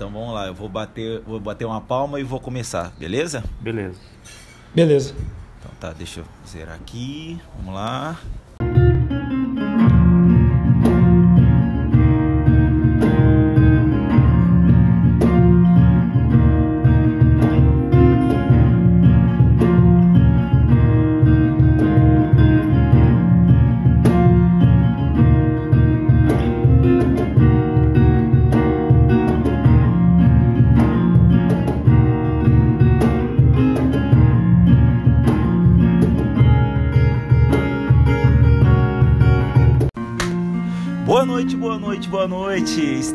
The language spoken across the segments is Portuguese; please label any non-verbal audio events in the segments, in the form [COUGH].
Então vamos lá, eu vou bater, vou bater uma palma e vou começar, beleza? Beleza. Beleza. Então tá, deixa eu zerar aqui. Vamos lá.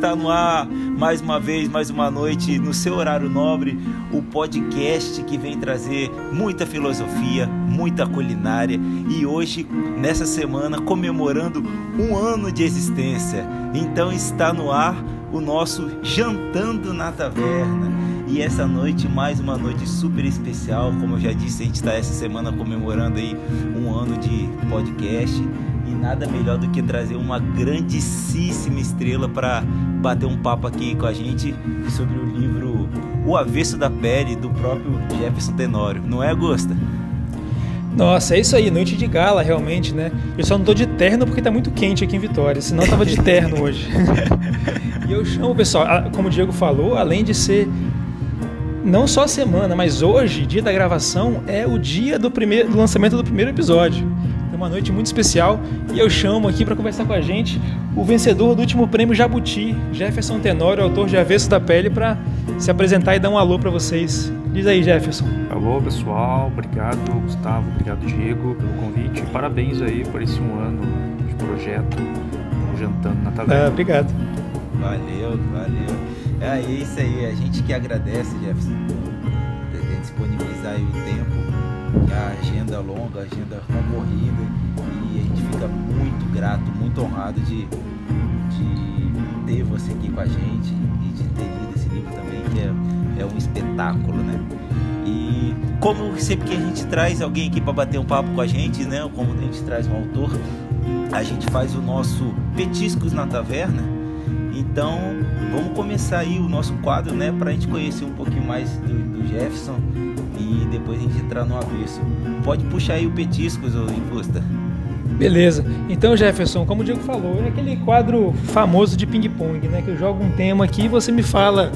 Está no ar mais uma vez, mais uma noite no seu horário nobre, o podcast que vem trazer muita filosofia, muita culinária e hoje nessa semana comemorando um ano de existência. Então está no ar o nosso jantando na taverna. E essa noite, mais uma noite super especial. Como eu já disse, a gente está essa semana comemorando aí um ano de podcast. E nada melhor do que trazer uma grandíssima estrela para bater um papo aqui com a gente sobre o livro O Avesso da Pele, do próprio Jefferson Tenório. Não é, Augusta? Nossa, é isso aí, noite de gala, realmente, né? Eu só não tô de terno porque tá muito quente aqui em Vitória, senão eu tava de terno hoje. [LAUGHS] e eu chamo, pessoal, como o Diego falou, além de ser não só a semana, mas hoje, dia da gravação, é o dia do, primeiro, do lançamento do primeiro episódio. Uma noite muito especial e eu chamo aqui para conversar com a gente o vencedor do último prêmio Jabuti, Jefferson Tenório, autor de Avesso da Pele, para se apresentar e dar um alô para vocês. Diz aí, Jefferson. Alô, pessoal. Obrigado, Gustavo. Obrigado, Diego, pelo convite. Parabéns aí por esse um ano de projeto Jantando na Taverna. Ah, obrigado. Valeu, valeu. É isso aí, a gente que agradece, Jefferson, por disponibilizar aí o tempo, a agenda longa, a agenda concorrida, e a gente fica muito grato, muito honrado de, de ter você aqui com a gente e de ter lido esse livro também, que é, é um espetáculo, né? E como sempre que a gente traz alguém aqui para bater um papo com a gente, né? Como a gente traz um autor, a gente faz o nosso Petiscos na Taverna. Então, vamos começar aí o nosso quadro, né, para a gente conhecer um pouquinho mais do, do, Jefferson e depois a gente entrar no avesso. Pode puxar aí o Petiscos, ô Incusta. Beleza. Então, Jefferson, como o Diego falou, é aquele quadro famoso de ping-pong, né, que eu jogo um tema aqui e você me fala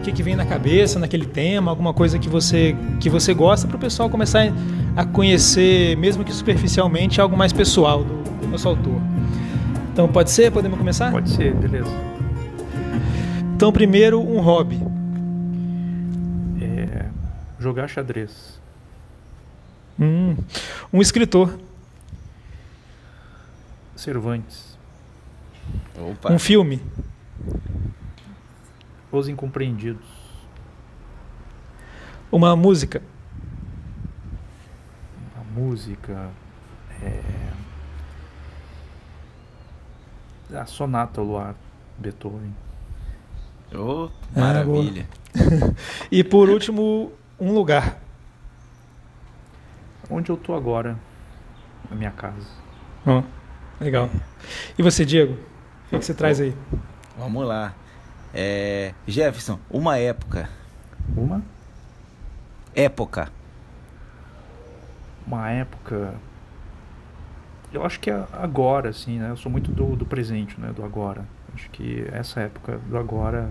o que, que vem na cabeça naquele tema, alguma coisa que você que você gosta para o pessoal começar a conhecer, mesmo que superficialmente, algo mais pessoal do, do nosso autor. Então, pode ser? Podemos começar? Pode ser, beleza. Então, primeiro, um hobby. É, jogar xadrez. Hum, um escritor. Cervantes. Opa. Um filme. Os Incompreendidos. Uma música. A música. É... A Sonata ao Luar, Beethoven. Oh, maravilha. Ah, [LAUGHS] e por último, um lugar. Onde eu tô agora, na minha casa. Oh, legal. E você, Diego? O que, que você traz aí? Vamos lá. É, Jefferson, uma época. Uma? Época. Uma época. Eu acho que é agora, assim, né? Eu sou muito do, do presente, né? Do agora. Acho que essa época do agora,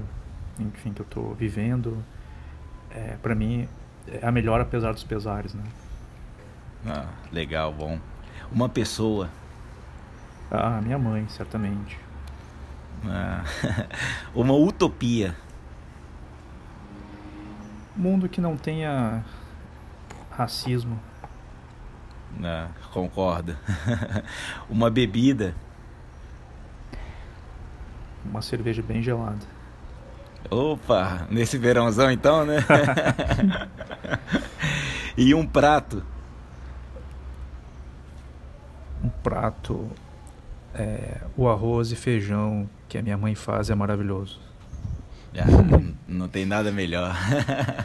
enfim, que eu estou vivendo, é, para mim é a melhor apesar dos pesares, né? Ah, legal, bom. Uma pessoa. Ah, minha mãe, certamente. Ah, [LAUGHS] uma utopia. Mundo que não tenha racismo. Ah, concordo. [LAUGHS] uma bebida. Uma cerveja bem gelada. Opa, nesse verãozão então, né? [LAUGHS] e um prato. Um prato. É, o arroz e feijão que a minha mãe faz é maravilhoso. Ah, não, tem nada melhor.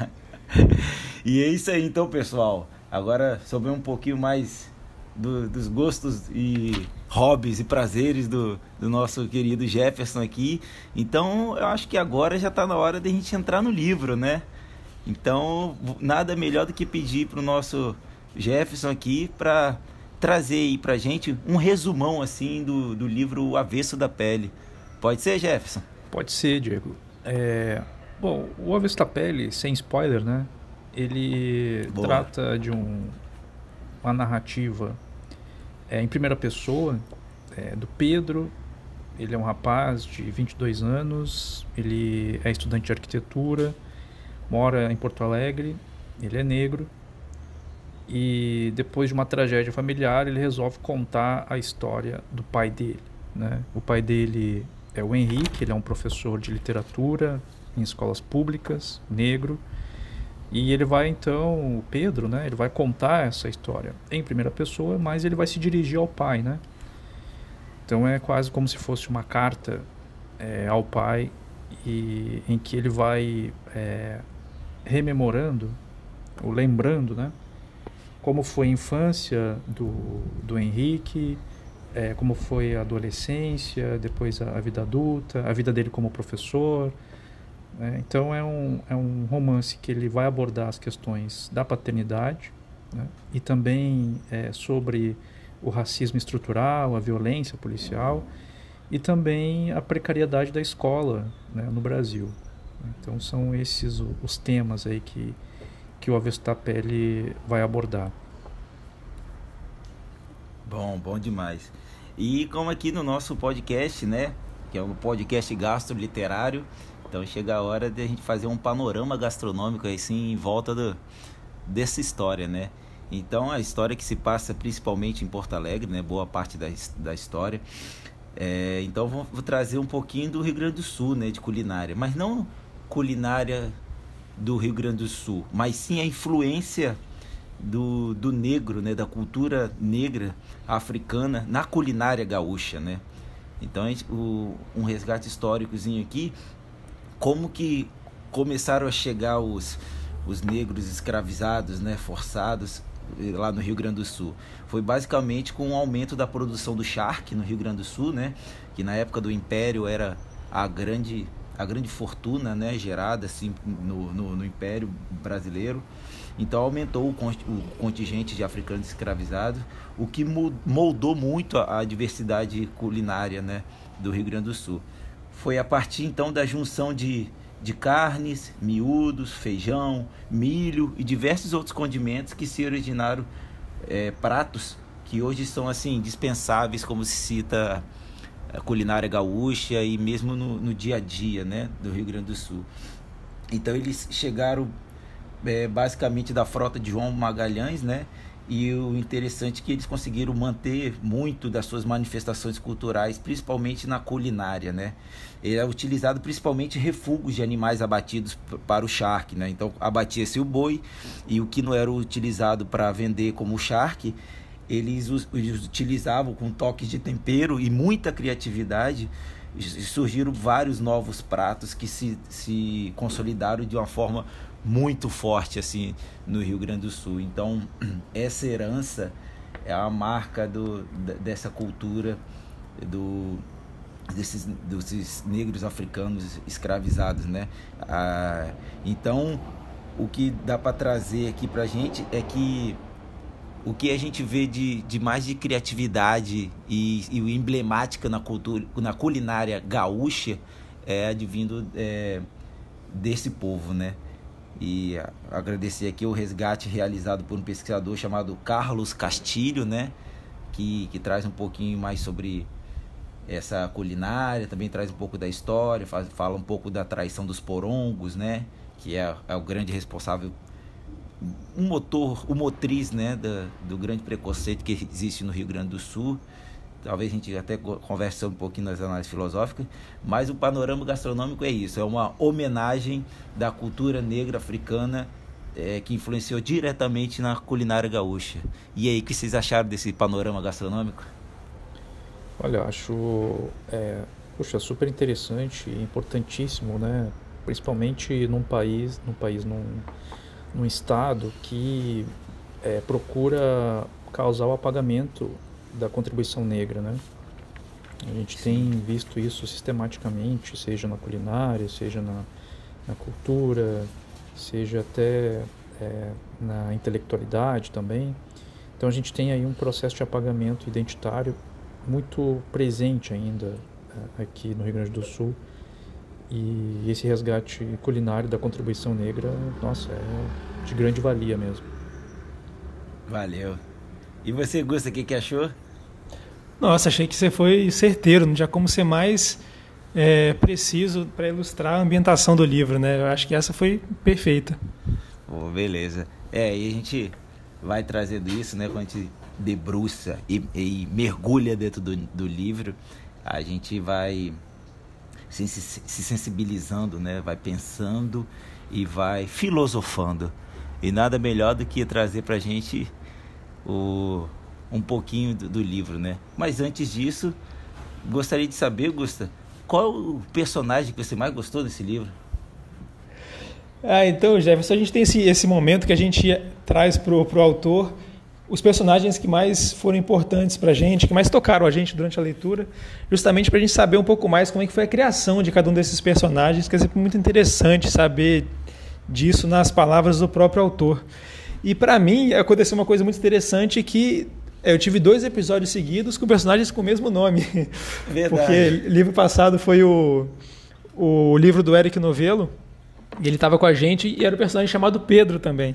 [LAUGHS] e é isso aí então, pessoal. Agora sobre um pouquinho mais do, dos gostos e hobbies e prazeres do, do nosso querido Jefferson aqui. Então, eu acho que agora já está na hora de a gente entrar no livro, né? Então, nada melhor do que pedir para o nosso Jefferson aqui para trazer aí para gente um resumão assim do, do livro O Avesso da Pele. Pode ser, Jefferson? Pode ser, Diego. É... Bom, O Avesso da Pele, sem spoiler, né? Ele Boa. trata de um, uma narrativa é, em primeira pessoa é, do Pedro. Ele é um rapaz de 22 anos, ele é estudante de arquitetura, mora em Porto Alegre, ele é negro e depois de uma tragédia familiar ele resolve contar a história do pai dele. Né? O pai dele é o Henrique, ele é um professor de literatura em escolas públicas, negro, e ele vai então, o Pedro, né, ele vai contar essa história em primeira pessoa, mas ele vai se dirigir ao pai, né? Então é quase como se fosse uma carta é, ao pai e em que ele vai é, rememorando ou lembrando, né, como foi a infância do, do Henrique, é, como foi a adolescência, depois a, a vida adulta, a vida dele como professor, é, então é um, é um romance que ele vai abordar as questões da paternidade né, e também é, sobre o racismo estrutural, a violência policial e também a precariedade da escola né, no Brasil. Então são esses os temas aí que, que o Avestapelli vai abordar. Bom, bom demais. E como aqui no nosso podcast, né, que é o podcast Gastro Literário, então chega a hora de a gente fazer um panorama gastronômico assim em volta do, dessa história, né? Então a história que se passa principalmente em Porto Alegre, né? Boa parte da, da história. É, então vou, vou, trazer um pouquinho do Rio Grande do Sul, né? De culinária, mas não culinária do Rio Grande do Sul, mas sim a influência do, do negro, né? Da cultura negra africana na culinária gaúcha, né? Então o, um resgate históricozinho aqui como que começaram a chegar os, os negros escravizados, né, forçados lá no Rio Grande do Sul. Foi basicamente com o aumento da produção do charque no Rio Grande do Sul, né, que na época do Império era a grande a grande fortuna, né, gerada assim no, no, no Império brasileiro. Então aumentou o, o, contingente de africanos escravizados, o que moldou muito a, a diversidade culinária, né, do Rio Grande do Sul. Foi a partir então da junção de, de carnes, miúdos, feijão, milho e diversos outros condimentos que se originaram é, pratos que hoje são assim dispensáveis, como se cita a culinária gaúcha e mesmo no, no dia a dia né, do Rio Grande do Sul. Então eles chegaram é, basicamente da frota de João Magalhães, né? E o interessante é que eles conseguiram manter muito das suas manifestações culturais, principalmente na culinária, né? Ele é utilizado principalmente refugos de animais abatidos para o charque, né? Então abatia-se o boi e o que não era utilizado para vender como charque, eles os utilizavam com toques de tempero e muita criatividade. Surgiram vários novos pratos que se, se consolidaram de uma forma muito forte assim no Rio Grande do Sul. Então, [CLEARS THROAT] essa herança é a marca do, dessa cultura do, desses, desses negros africanos escravizados, né? Ah, então, o que dá para trazer aqui para gente é que o que a gente vê de, de mais de criatividade e, e emblemática na cultura, na culinária gaúcha é advindo é, desse povo, né? E agradecer aqui o resgate realizado por um pesquisador chamado Carlos Castilho, né? Que, que traz um pouquinho mais sobre essa culinária, também traz um pouco da história, faz, fala um pouco da traição dos porongos, né? Que é, é o grande responsável, um motor, o motriz, né? Da, do grande preconceito que existe no Rio Grande do Sul talvez a gente até converse um pouquinho nas análises filosóficas, mas o panorama gastronômico é isso, é uma homenagem da cultura negra africana é, que influenciou diretamente na culinária gaúcha. E aí, o que vocês acharam desse panorama gastronômico? Olha, acho é, puxa, super interessante e importantíssimo, né? Principalmente num país, num país, num, num estado que é, procura causar o apagamento da contribuição negra, né? A gente tem visto isso sistematicamente, seja na culinária, seja na, na cultura, seja até é, na intelectualidade também. Então a gente tem aí um processo de apagamento identitário muito presente ainda é, aqui no Rio Grande do Sul. E esse resgate culinário da contribuição negra, nossa, é de grande valia mesmo. Valeu. E você, Gusta, o que, que achou? Nossa, achei que você foi certeiro, não tinha como ser mais é, preciso para ilustrar a ambientação do livro, né? Eu acho que essa foi perfeita. Oh, beleza. É, e a gente vai trazendo isso, né? Quando a gente debruça e, e mergulha dentro do, do, livro, a gente vai se, se sensibilizando, né? Vai pensando e vai filosofando. E nada melhor do que trazer para a gente o um pouquinho do, do, livro, né? Mas antes disso, gostaria de saber, Gusta, qual é o personagem que você mais gostou desse livro? Ah, então, Jefferson, a gente tem esse, esse momento que a gente traz para o autor os personagens que mais foram importantes para a gente, que mais tocaram a gente durante a leitura, justamente para a gente saber um pouco mais como é que foi a criação de cada um desses personagens, que é sempre muito interessante saber disso nas palavras do próprio autor. E para mim aconteceu uma coisa muito interessante que eu tive dois episódios seguidos com personagens com o mesmo nome. [LAUGHS] Verdade. Porque livro passado foi o, o livro do Eric Novello, e ele estava com a gente e era um personagem chamado Pedro também.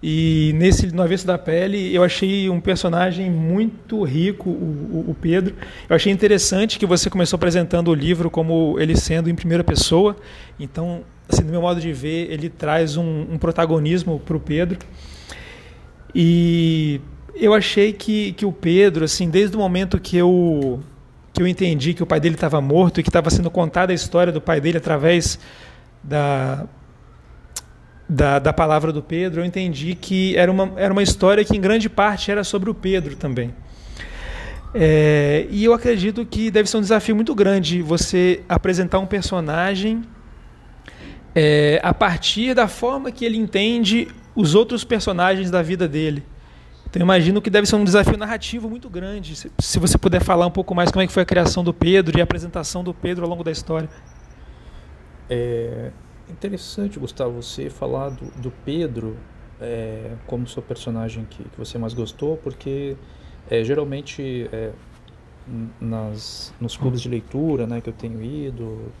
E nesse No Avesso da Pele eu achei um personagem muito rico, o, o, Pedro. Eu achei interessante que você começou apresentando o livro como ele sendo em primeira pessoa. Então, assim, no meu modo de ver, ele traz um, um protagonismo para o Pedro. E eu achei que, que o Pedro, assim, desde o momento que eu, que eu entendi que o pai dele estava morto e que estava sendo contada a história do pai dele através da, da, da palavra do Pedro, eu entendi que era uma, era uma história que em grande parte era sobre o Pedro também. É, e eu acredito que deve ser um desafio muito grande você apresentar um personagem é, a partir da forma que ele entende os outros personagens da vida dele. Então imagino que deve ser um desafio narrativo muito grande. Se, se, você puder falar um pouco mais como é que foi a criação do Pedro e a apresentação do Pedro ao longo da história. É interessante, Gustavo, você falar do, do Pedro é, como seu personagem que, que você mais gostou, porque é, geralmente é, nas, nos clubes de leitura né, que eu tenho ido,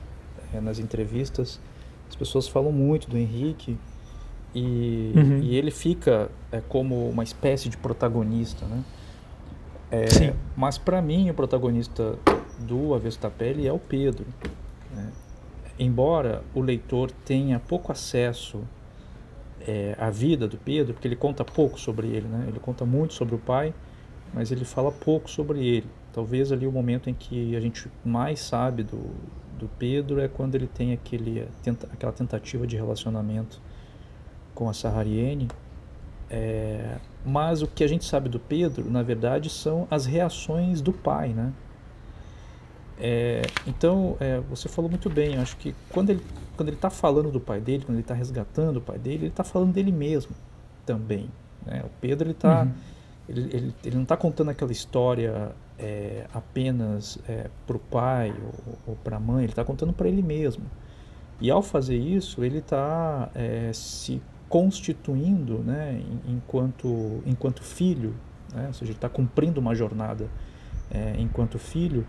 é, nas entrevistas, as pessoas falam muito do Henrique e, uhum. e ele fica é, como uma espécie de protagonista, né? É, Sim. Mas para mim o protagonista do Avesso da Pele é o Pedro. Né? Embora o leitor tenha pouco acesso é, à vida do Pedro, porque ele conta pouco sobre ele, né? Ele conta muito sobre o pai, mas ele fala pouco sobre ele. Talvez ali o momento em que a gente mais sabe do, do Pedro é quando ele tem aquele, tenta, aquela tentativa de relacionamento com a Sahariene. É, mas o que a gente sabe do Pedro, na verdade, são as reações do pai, né? É, então, é, você falou muito bem. Acho que quando ele quando ele está falando do pai dele, quando ele está resgatando o pai dele, ele está falando dele mesmo também. Né? O Pedro ele tá, uhum. ele, ele, ele, não está contando aquela história é, apenas é, para o pai ou, ou para a mãe. Ele está contando para ele mesmo. E ao fazer isso, ele está é, se constituindo né, enquanto, enquanto filho, né, ou seja, ele está cumprindo uma jornada é, enquanto filho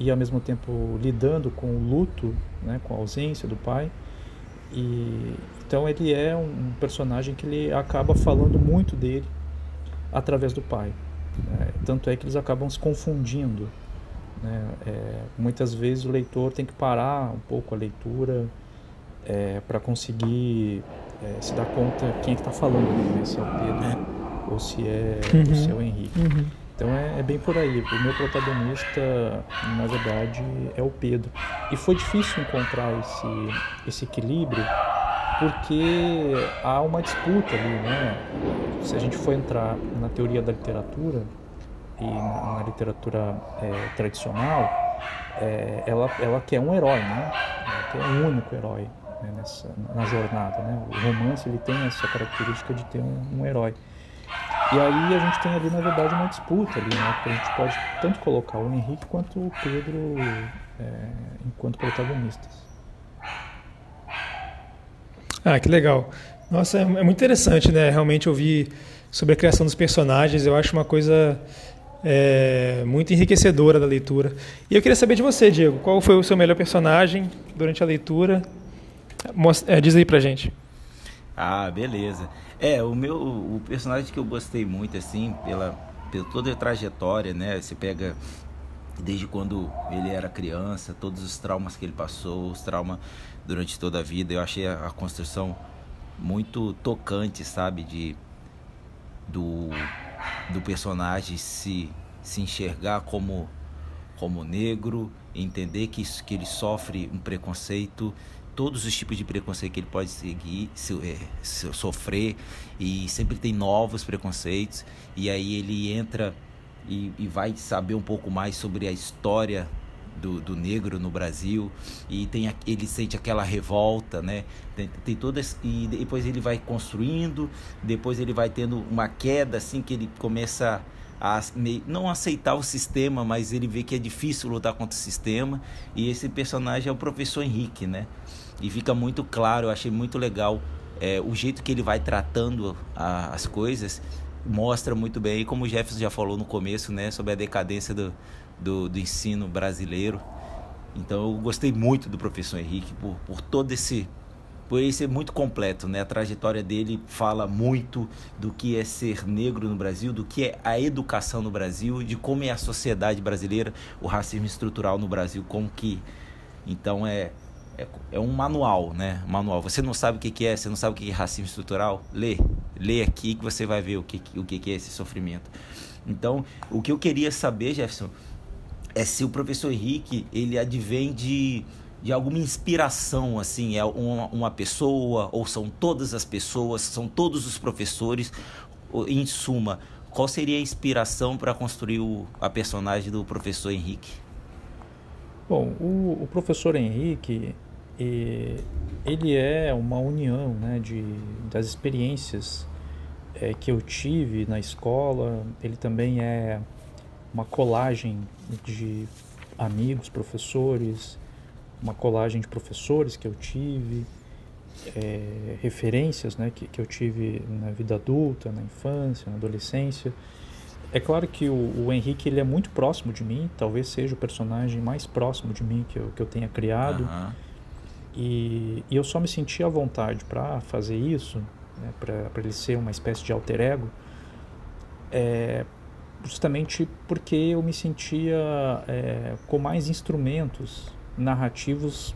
e ao mesmo tempo lidando com o luto, né, com a ausência do pai. E então ele é um personagem que ele acaba falando muito dele através do pai. Né? Tanto é que eles acabam se confundindo. Né? É, muitas vezes o leitor tem que parar um pouco a leitura é, para conseguir é, se dar conta quem é que está falando, né? se é o Pedro é. ou se é, uhum. ou se é o Henrique. Uhum. Então é, é, bem por aí. O meu protagonista, na verdade, é o Pedro. E foi difícil encontrar esse, esse equilíbrio porque há uma disputa ali, né? Se a gente for entrar na teoria da literatura e na, na literatura é, tradicional, é, ela, ela quer um herói, né? Ela quer um único herói né, nessa, na jornada. Né? O romance ele tem essa característica de ter um, um herói. E aí a gente tem ali, na verdade, uma disputa ali, né? Porque a gente pode tanto colocar o Henrique quanto o Pedro é, enquanto protagonistas. Ah, que legal. Nossa, é, é muito interessante, né? Realmente ouvir sobre a criação dos personagens. Eu acho uma coisa é, muito enriquecedora da leitura. E eu queria saber de você, Diego, qual foi o seu melhor personagem durante a leitura? É, diz aí pra gente. Ah, beleza. É, o meu o personagem que eu gostei muito, assim, pela, pela toda a trajetória, né? Você pega desde quando ele era criança, todos os traumas que ele passou, os traumas durante toda a vida. Eu achei a, a construção muito tocante, sabe? De, do, do personagem se, se enxergar como, como negro, entender que, que ele sofre um preconceito todos os tipos de preconceito que ele pode seguir, é, sofrer e sempre tem novos preconceitos e aí ele entra e, e vai saber um pouco mais sobre a história do, do, negro no Brasil e tem ele sente aquela revolta, né? Tem, tem todas e depois ele vai construindo, depois ele vai tendo uma queda assim que ele começa a não aceitar o sistema, mas ele vê que é difícil lutar contra o sistema e esse personagem é o professor Henrique, né? E fica muito claro, eu achei muito legal é, o jeito que ele vai tratando a, as coisas mostra muito bem, como o Jefferson já falou no começo, né, sobre a decadência do, do, do ensino brasileiro. Então eu gostei muito do professor Henrique por, por todo esse por ele ser muito completo, né? A trajetória dele fala muito do que é ser negro no Brasil, do que é a educação no Brasil, de como é a sociedade brasileira, o racismo estrutural no Brasil, como que então é é, é, um manual, né? Manual. Você não sabe o que, que é, você não sabe o que é racismo estrutural? Lê. Lê aqui que você vai ver o que, o que, é esse sofrimento. Então, o que eu queria saber, Jefferson, é se o professor Henrique, ele advém de, de alguma inspiração, assim, é uma, uma pessoa, ou são todas as pessoas, são todos os professores, em suma, qual seria a inspiração para construir o, a personagem do professor Henrique? Bom, o, o professor Henrique, e ele é uma união né, de, das experiências é, que eu tive na escola. Ele também é uma colagem de amigos, professores, uma colagem de professores que eu tive, é, referências né, que, que eu tive na vida adulta, na infância, na adolescência. É claro que o, o, Henrique ele é muito próximo de mim, talvez seja o personagem mais próximo de mim que eu, que eu tenha criado. Uhum. E, e eu só me senti à vontade para fazer isso, né, para ele ser uma espécie de alter ego, é, justamente porque eu me sentia é, com mais instrumentos narrativos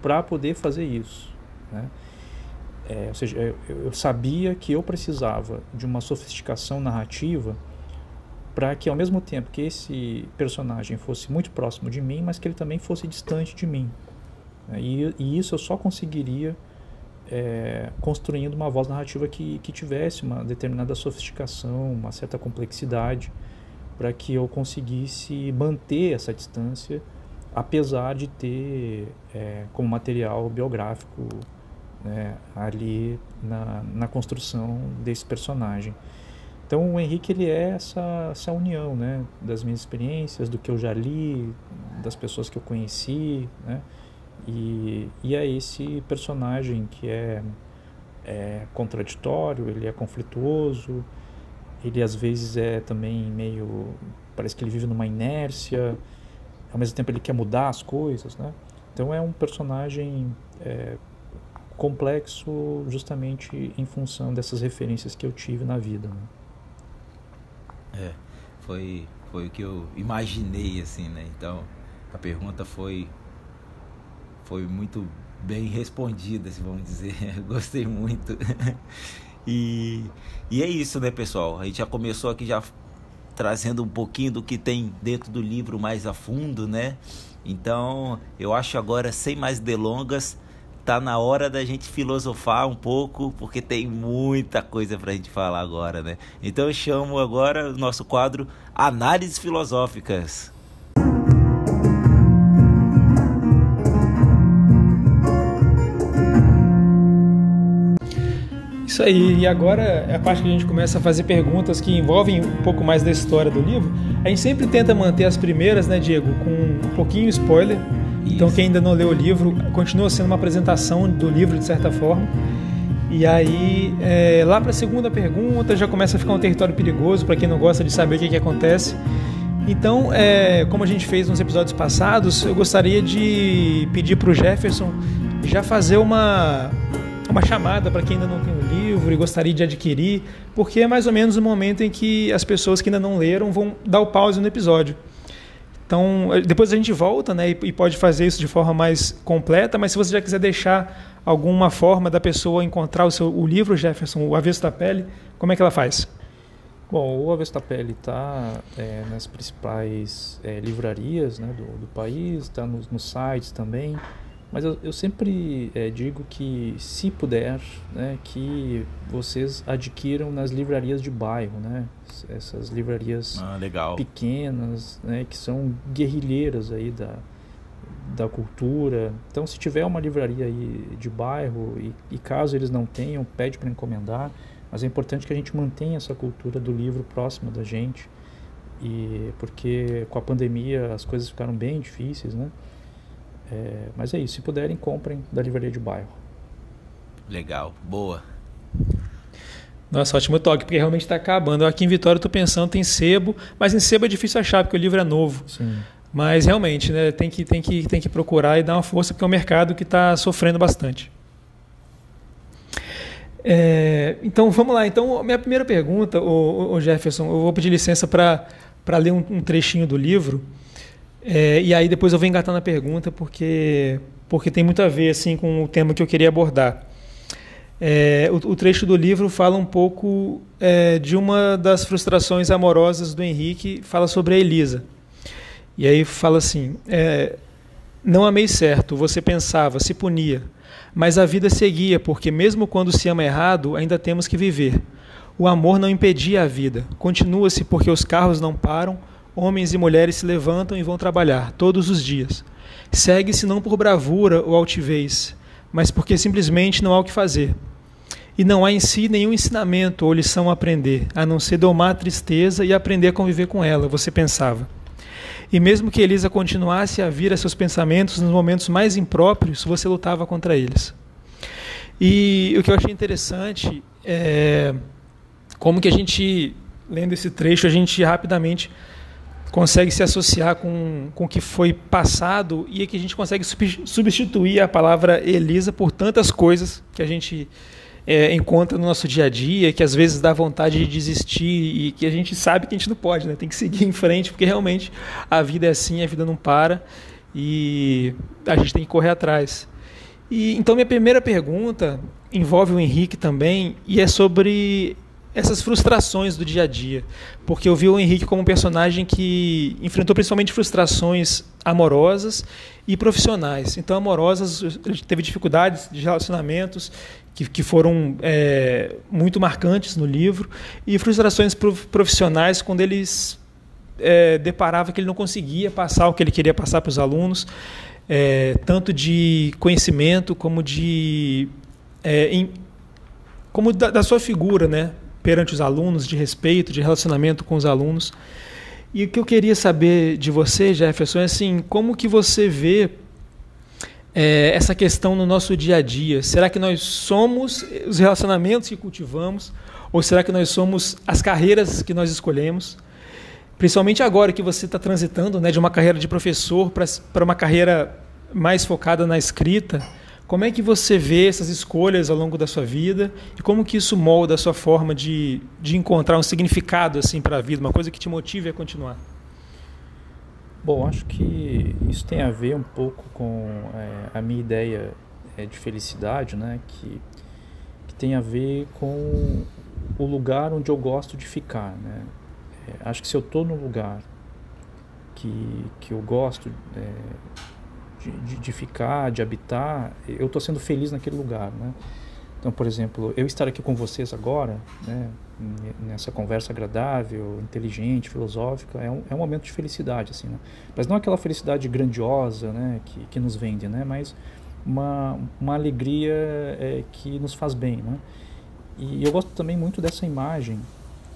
para poder fazer isso. Né? É, ou seja, eu, eu, sabia que eu precisava de uma sofisticação narrativa para que ao mesmo tempo que esse personagem fosse muito próximo de mim, mas que ele também fosse distante de mim. Né? E, e isso eu só conseguiria é, construindo uma voz narrativa que, que tivesse uma determinada sofisticação, uma certa complexidade, para que eu conseguisse manter essa distância, apesar de ter é, como material biográfico né, ali na, na construção desse personagem. Então o Henrique ele é essa, essa união né, das minhas experiências, do que eu já li, das pessoas que eu conheci, né? E, e é esse personagem que é, é contraditório, ele é conflituoso, ele às vezes é também meio. parece que ele vive numa inércia, ao mesmo tempo ele quer mudar as coisas, né? Então é um personagem é, complexo justamente em função dessas referências que eu tive na vida. Né? É, foi, foi o que eu imaginei, assim, né? Então a pergunta foi foi muito bem respondida, se vamos dizer. [LAUGHS] Gostei muito. [LAUGHS] e, e é isso, né, pessoal? A gente já começou aqui já trazendo um pouquinho do que tem dentro do livro mais a fundo, né? Então, eu acho agora, sem mais delongas, tá na hora da gente filosofar um pouco, porque tem muita coisa pra gente falar agora, né? Então eu chamo agora o nosso quadro Análises Filosóficas. Isso aí, e agora é a parte que a gente começa a fazer perguntas que envolvem um pouco mais da história do livro. A gente sempre tenta manter as primeiras, né, Diego, com um pouquinho spoiler. Isso. Então, quem ainda não leu o livro, continua sendo uma apresentação do livro de certa forma. E aí, é, lá para a segunda pergunta, já começa a ficar um território perigoso para quem não gosta de saber o que, que acontece. Então, é, como a gente fez nos episódios passados, eu gostaria de pedir para o Jefferson já fazer uma uma chamada para quem ainda não tem o livro e gostaria de adquirir, porque é mais ou menos o momento em que as pessoas que ainda não leram vão dar o pause no episódio. Então, depois a gente volta né, e pode fazer isso de forma mais completa, mas se você já quiser deixar alguma forma da pessoa encontrar o, seu, o livro, Jefferson, o Avesso da Pele, como é que ela faz? Bom, o Avesso da Pele está é, nas principais é, livrarias né, do, do país, está nos, nos sites também. Mas eu, eu sempre é, digo que, se puder, né, que vocês adquiram nas livrarias de bairro, né? Essas livrarias ah, pequenas, né, que são guerrilheiras aí da, da cultura. Então, se tiver uma livraria aí de bairro e, e caso eles não tenham, pede para encomendar. Mas é importante que a gente mantenha essa cultura do livro próxima da gente. E porque com a pandemia as coisas ficaram bem difíceis, né? É, mas é isso, se puderem, comprem da livraria de bairro. Legal, boa. Nossa, ótimo toque, porque realmente está acabando. Aqui em Vitória eu estou pensando, tem sebo, mas em sebo é difícil achar, porque o livro é novo. Sim. Mas realmente, né, tem, que, tem, que, tem que procurar e dar uma força, porque é um mercado que está sofrendo bastante. É, então vamos lá. Então, minha primeira pergunta, o, Jefferson, eu vou pedir licença para ler um, um trechinho do livro. É, e aí depois eu vou engatar na pergunta porque, porque tem muito a ver assim, com o tema que eu queria abordar. É, o, o, trecho do livro fala um pouco é, de uma das frustrações amorosas do Henrique, fala sobre a Elisa. E aí fala assim: é, Não amei certo, você pensava, se punia, mas a vida seguia, porque mesmo quando se ama errado, ainda temos que viver. O amor não impedia a vida, continua-se porque os carros não param homens e mulheres se levantam e vão trabalhar todos os dias. Segue-se não por bravura ou altivez, mas porque simplesmente não há o que fazer. E não há em si nenhum ensinamento ou lição a aprender, a não ser domar a tristeza e aprender a conviver com ela, você pensava. E mesmo que Elisa continuasse a vir a seus pensamentos nos momentos mais impróprios, você lutava contra eles. E o que eu achei interessante é como que a gente, lendo esse trecho, a gente rapidamente consegue se associar com, com o que foi passado e é que a gente consegue substituir a palavra Elisa por tantas coisas que a gente é, encontra no nosso dia a dia, que às vezes dá vontade de desistir e que a gente sabe que a gente não pode, né? tem que seguir em frente, porque realmente a vida é assim, a vida não para e a gente tem que correr atrás. E, então, minha primeira pergunta envolve o Henrique também e é sobre essas frustrações do dia a dia. Porque eu vi o Henrique como um personagem que enfrentou principalmente frustrações amorosas e profissionais. Então, amorosas, ele teve dificuldades de relacionamentos que, que foram é, muito marcantes no livro, e frustrações profissionais quando eles é, deparava que ele não conseguia passar o que ele queria passar para os alunos, é, tanto de conhecimento como de é, em, como da, da, sua figura, né? Perante os alunos, de respeito, de relacionamento com os alunos. E o que eu queria saber de você, Jefferson, é assim, como que você vê é, essa questão no nosso dia a dia? Será que nós somos os relacionamentos que cultivamos? Ou será que nós somos as carreiras que nós escolhemos? Principalmente agora que você está transitando né, de uma carreira de professor para uma carreira mais focada na escrita. Como é que você vê essas escolhas ao longo da sua vida e como que isso molda a sua forma de, de encontrar um significado assim para a vida, uma coisa que te motive a continuar? Bom, acho que isso tem a ver um pouco com é, a minha ideia é, de felicidade, né? Que, que tem a ver com o lugar onde eu gosto de ficar, né? É, acho que se eu estou no lugar que, que eu gosto é, de, de, ficar, de habitar, eu estou sendo feliz naquele lugar, né? Então, por exemplo, eu estar aqui com vocês agora, né, nessa conversa agradável, inteligente, filosófica, é um, é um momento de felicidade, assim, né? Mas não aquela felicidade grandiosa, né, que, que nos vende, né? Mas uma, uma alegria é, que nos faz bem, né? E eu gosto também muito dessa imagem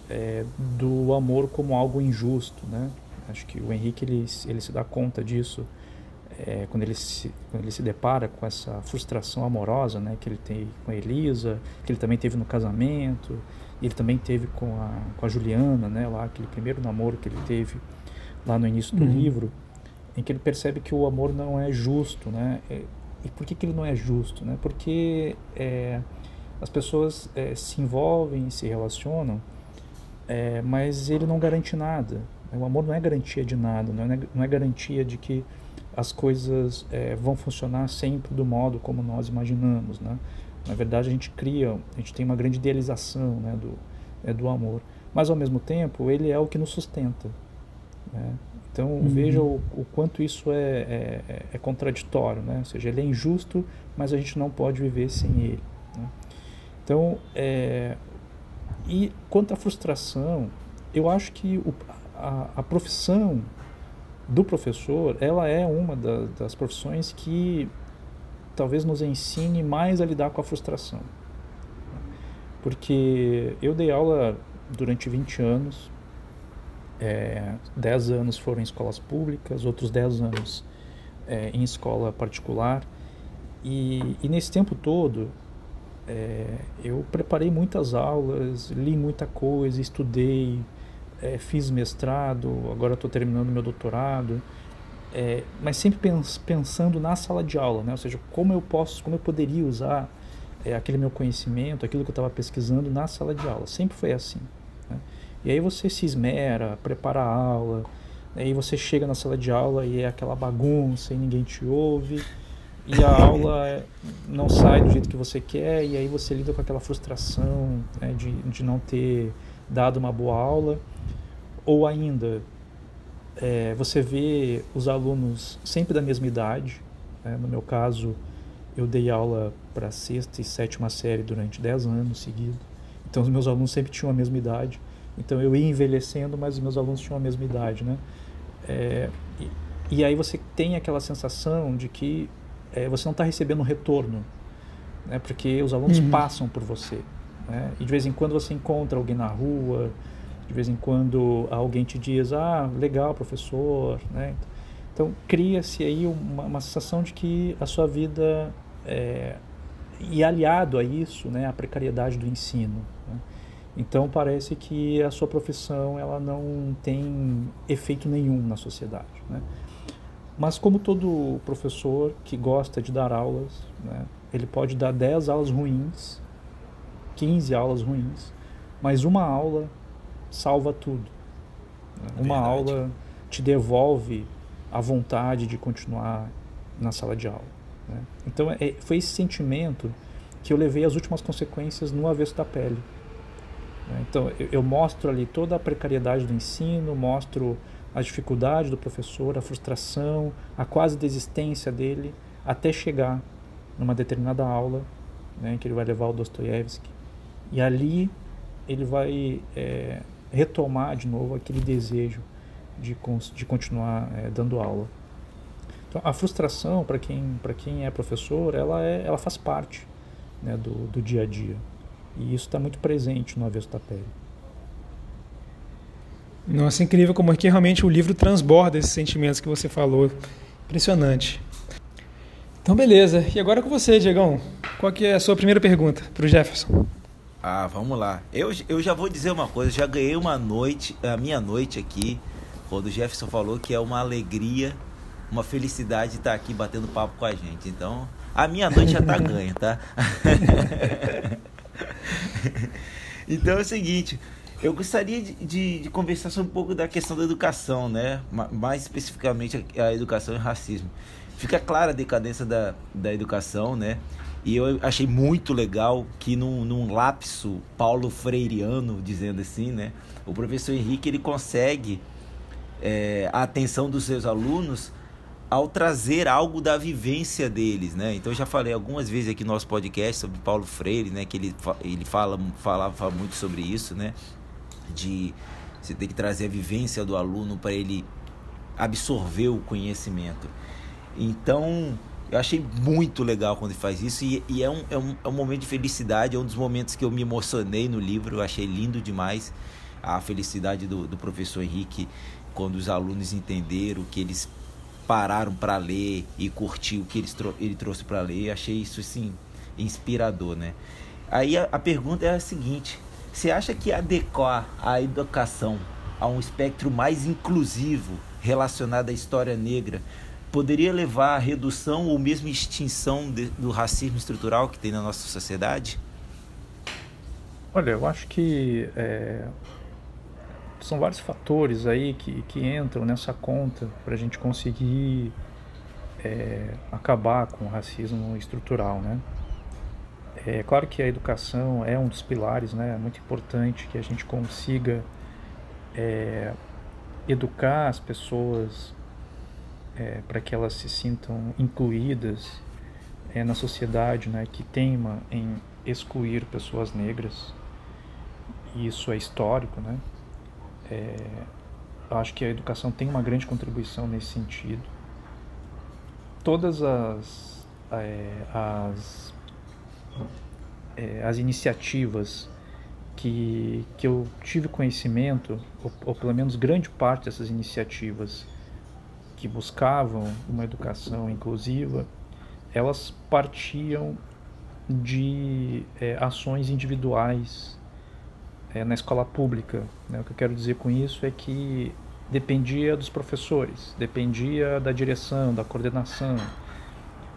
é, do amor como algo injusto, né? Acho que o Henrique ele, ele se dá conta disso é, quando, ele se, quando ele se depara com essa frustração amorosa, né? Que ele tem com a Elisa, que ele também teve no casamento, ele também teve com a, com a Juliana, né? Lá aquele primeiro namoro que ele teve lá no início do uhum. livro, em que ele percebe que o amor não é justo, né? É, e por que, que ele não é justo, né? Porque é, as pessoas é, se envolvem, se relacionam, é, mas ele não garante nada. O amor não é garantia de nada, não é, não é garantia de que as coisas é, vão funcionar sempre do modo como nós imaginamos, né? Na verdade, a gente cria, a gente tem uma grande idealização né, do, é, do amor. Mas, ao mesmo tempo, ele é o que nos sustenta. Né? Então, uhum. veja o, o, quanto isso é, é, é, contraditório. Né? Ou seja, ele é injusto, mas a gente não pode viver sem ele. Né? Então, é, e quanto à frustração, eu acho que o, a, a, profissão do professor, ela é uma da, das profissões que talvez nos ensine mais a lidar com a frustração. Porque eu dei aula durante 20 anos, é, 10 anos foram em escolas públicas, outros 10 anos é, em escola particular, e, e nesse tempo todo é, eu preparei muitas aulas, li muita coisa, estudei, é, fiz mestrado, agora estou terminando meu doutorado, é, mas sempre pens pensando na sala de aula, né? ou seja, como eu posso, como eu poderia usar é, aquele meu conhecimento, aquilo que eu estava pesquisando na sala de aula. Sempre foi assim. Né? E aí você se esmera, prepara a aula, aí você chega na sala de aula e é aquela bagunça e ninguém te ouve e a [LAUGHS] aula não sai do jeito que você quer e aí você lida com aquela frustração né, de, de não ter dado uma boa aula ou ainda é, você vê os alunos sempre da mesma idade né, no meu caso eu dei aula para sexta e sétima série durante 10 anos seguidos então os meus alunos sempre tinham a mesma idade então eu ia envelhecendo mas os meus alunos tinham a mesma idade né é, e, e aí você tem aquela sensação de que é, você não está recebendo um retorno, né? porque os alunos uhum. passam por você. Né? E de vez em quando você encontra alguém na rua, de vez em quando alguém te diz, ah, legal, professor. Né? Então cria-se aí uma, uma, sensação de que a sua vida, é, e aliado a isso, né, a precariedade do ensino. Né? Então parece que a sua profissão ela não tem efeito nenhum na sociedade. Né? Mas como todo professor que gosta de dar aulas, né, ele pode dar 10 aulas ruins, 15 aulas ruins, mas uma aula salva tudo. Né? Uma aula te devolve a vontade de continuar na sala de aula. Né? Então é, foi esse sentimento que eu levei as últimas consequências no avesso da pele. Né? Então eu, eu mostro ali toda a precariedade do ensino, mostro a dificuldade do professor, a frustração, a quase desistência dele, até chegar numa determinada aula, né, que ele vai levar o Dostoiévski, e ali ele vai é, retomar de novo aquele desejo de, de continuar é, dando aula. Então, a frustração para quem quem é professor, ela é, ela faz parte né, do, do dia a dia, e isso está muito presente no avesso da pele. Nossa, incrível como que realmente o livro transborda esses sentimentos que você falou. Impressionante. Então, beleza. E agora com você, Diegão. Qual que é a sua primeira pergunta para o Jefferson? Ah, vamos lá. Eu, eu já vou dizer uma coisa. Já ganhei uma noite, a minha noite aqui, quando o Jefferson falou que é uma alegria, uma felicidade estar aqui batendo papo com a gente. Então, a minha noite já está [LAUGHS] ganha, tá? [LAUGHS] então é o seguinte. Eu gostaria de, de, de, conversar sobre um pouco da questão da educação, né? Mais especificamente a educação e racismo. Fica clara a decadência da, da educação, né? E eu achei muito legal que num, num lapso paulo freireano, dizendo assim, né? O professor Henrique ele consegue é, a atenção dos seus alunos ao trazer algo da vivência deles, né? Então eu já falei algumas vezes aqui no nosso podcast sobre Paulo Freire, né? Que ele, ele fala, falava muito sobre isso, né? de você ter que trazer a vivência do aluno para ele absorver o conhecimento. Então, Eu achei muito legal quando ele faz isso e, e é, um, é, um, é um momento de felicidade, é um dos momentos que eu me emocionei no livro, eu achei lindo demais a felicidade do, do professor Henrique quando os alunos entenderam que eles pararam para ler e curtir o que eles, ele trouxe para ler. Achei isso assim inspirador, né? Aí a, a pergunta é a seguinte: você acha que adequar a educação a um espectro mais inclusivo relacionado à história negra poderia levar à redução ou mesmo extinção de, do racismo estrutural que tem na nossa sociedade? Olha, eu acho que é, são vários fatores aí que, que entram nessa conta para a gente conseguir é, acabar com o racismo estrutural, né? É claro que a educação é um dos pilares, né? É muito importante que a gente consiga é, educar as pessoas é, para que elas se sintam incluídas é, na sociedade, né? Que teima em excluir pessoas negras. Isso é histórico, né? É, acho que a educação tem uma grande contribuição nesse sentido. Todas as, é, as, é, as iniciativas que, que eu tive conhecimento, ou, ou pelo menos grande parte dessas iniciativas que buscavam uma educação inclusiva, elas partiam de é, ações individuais é, na escola pública. Né? O que eu quero dizer com isso é que dependia dos professores, dependia da direção, da coordenação.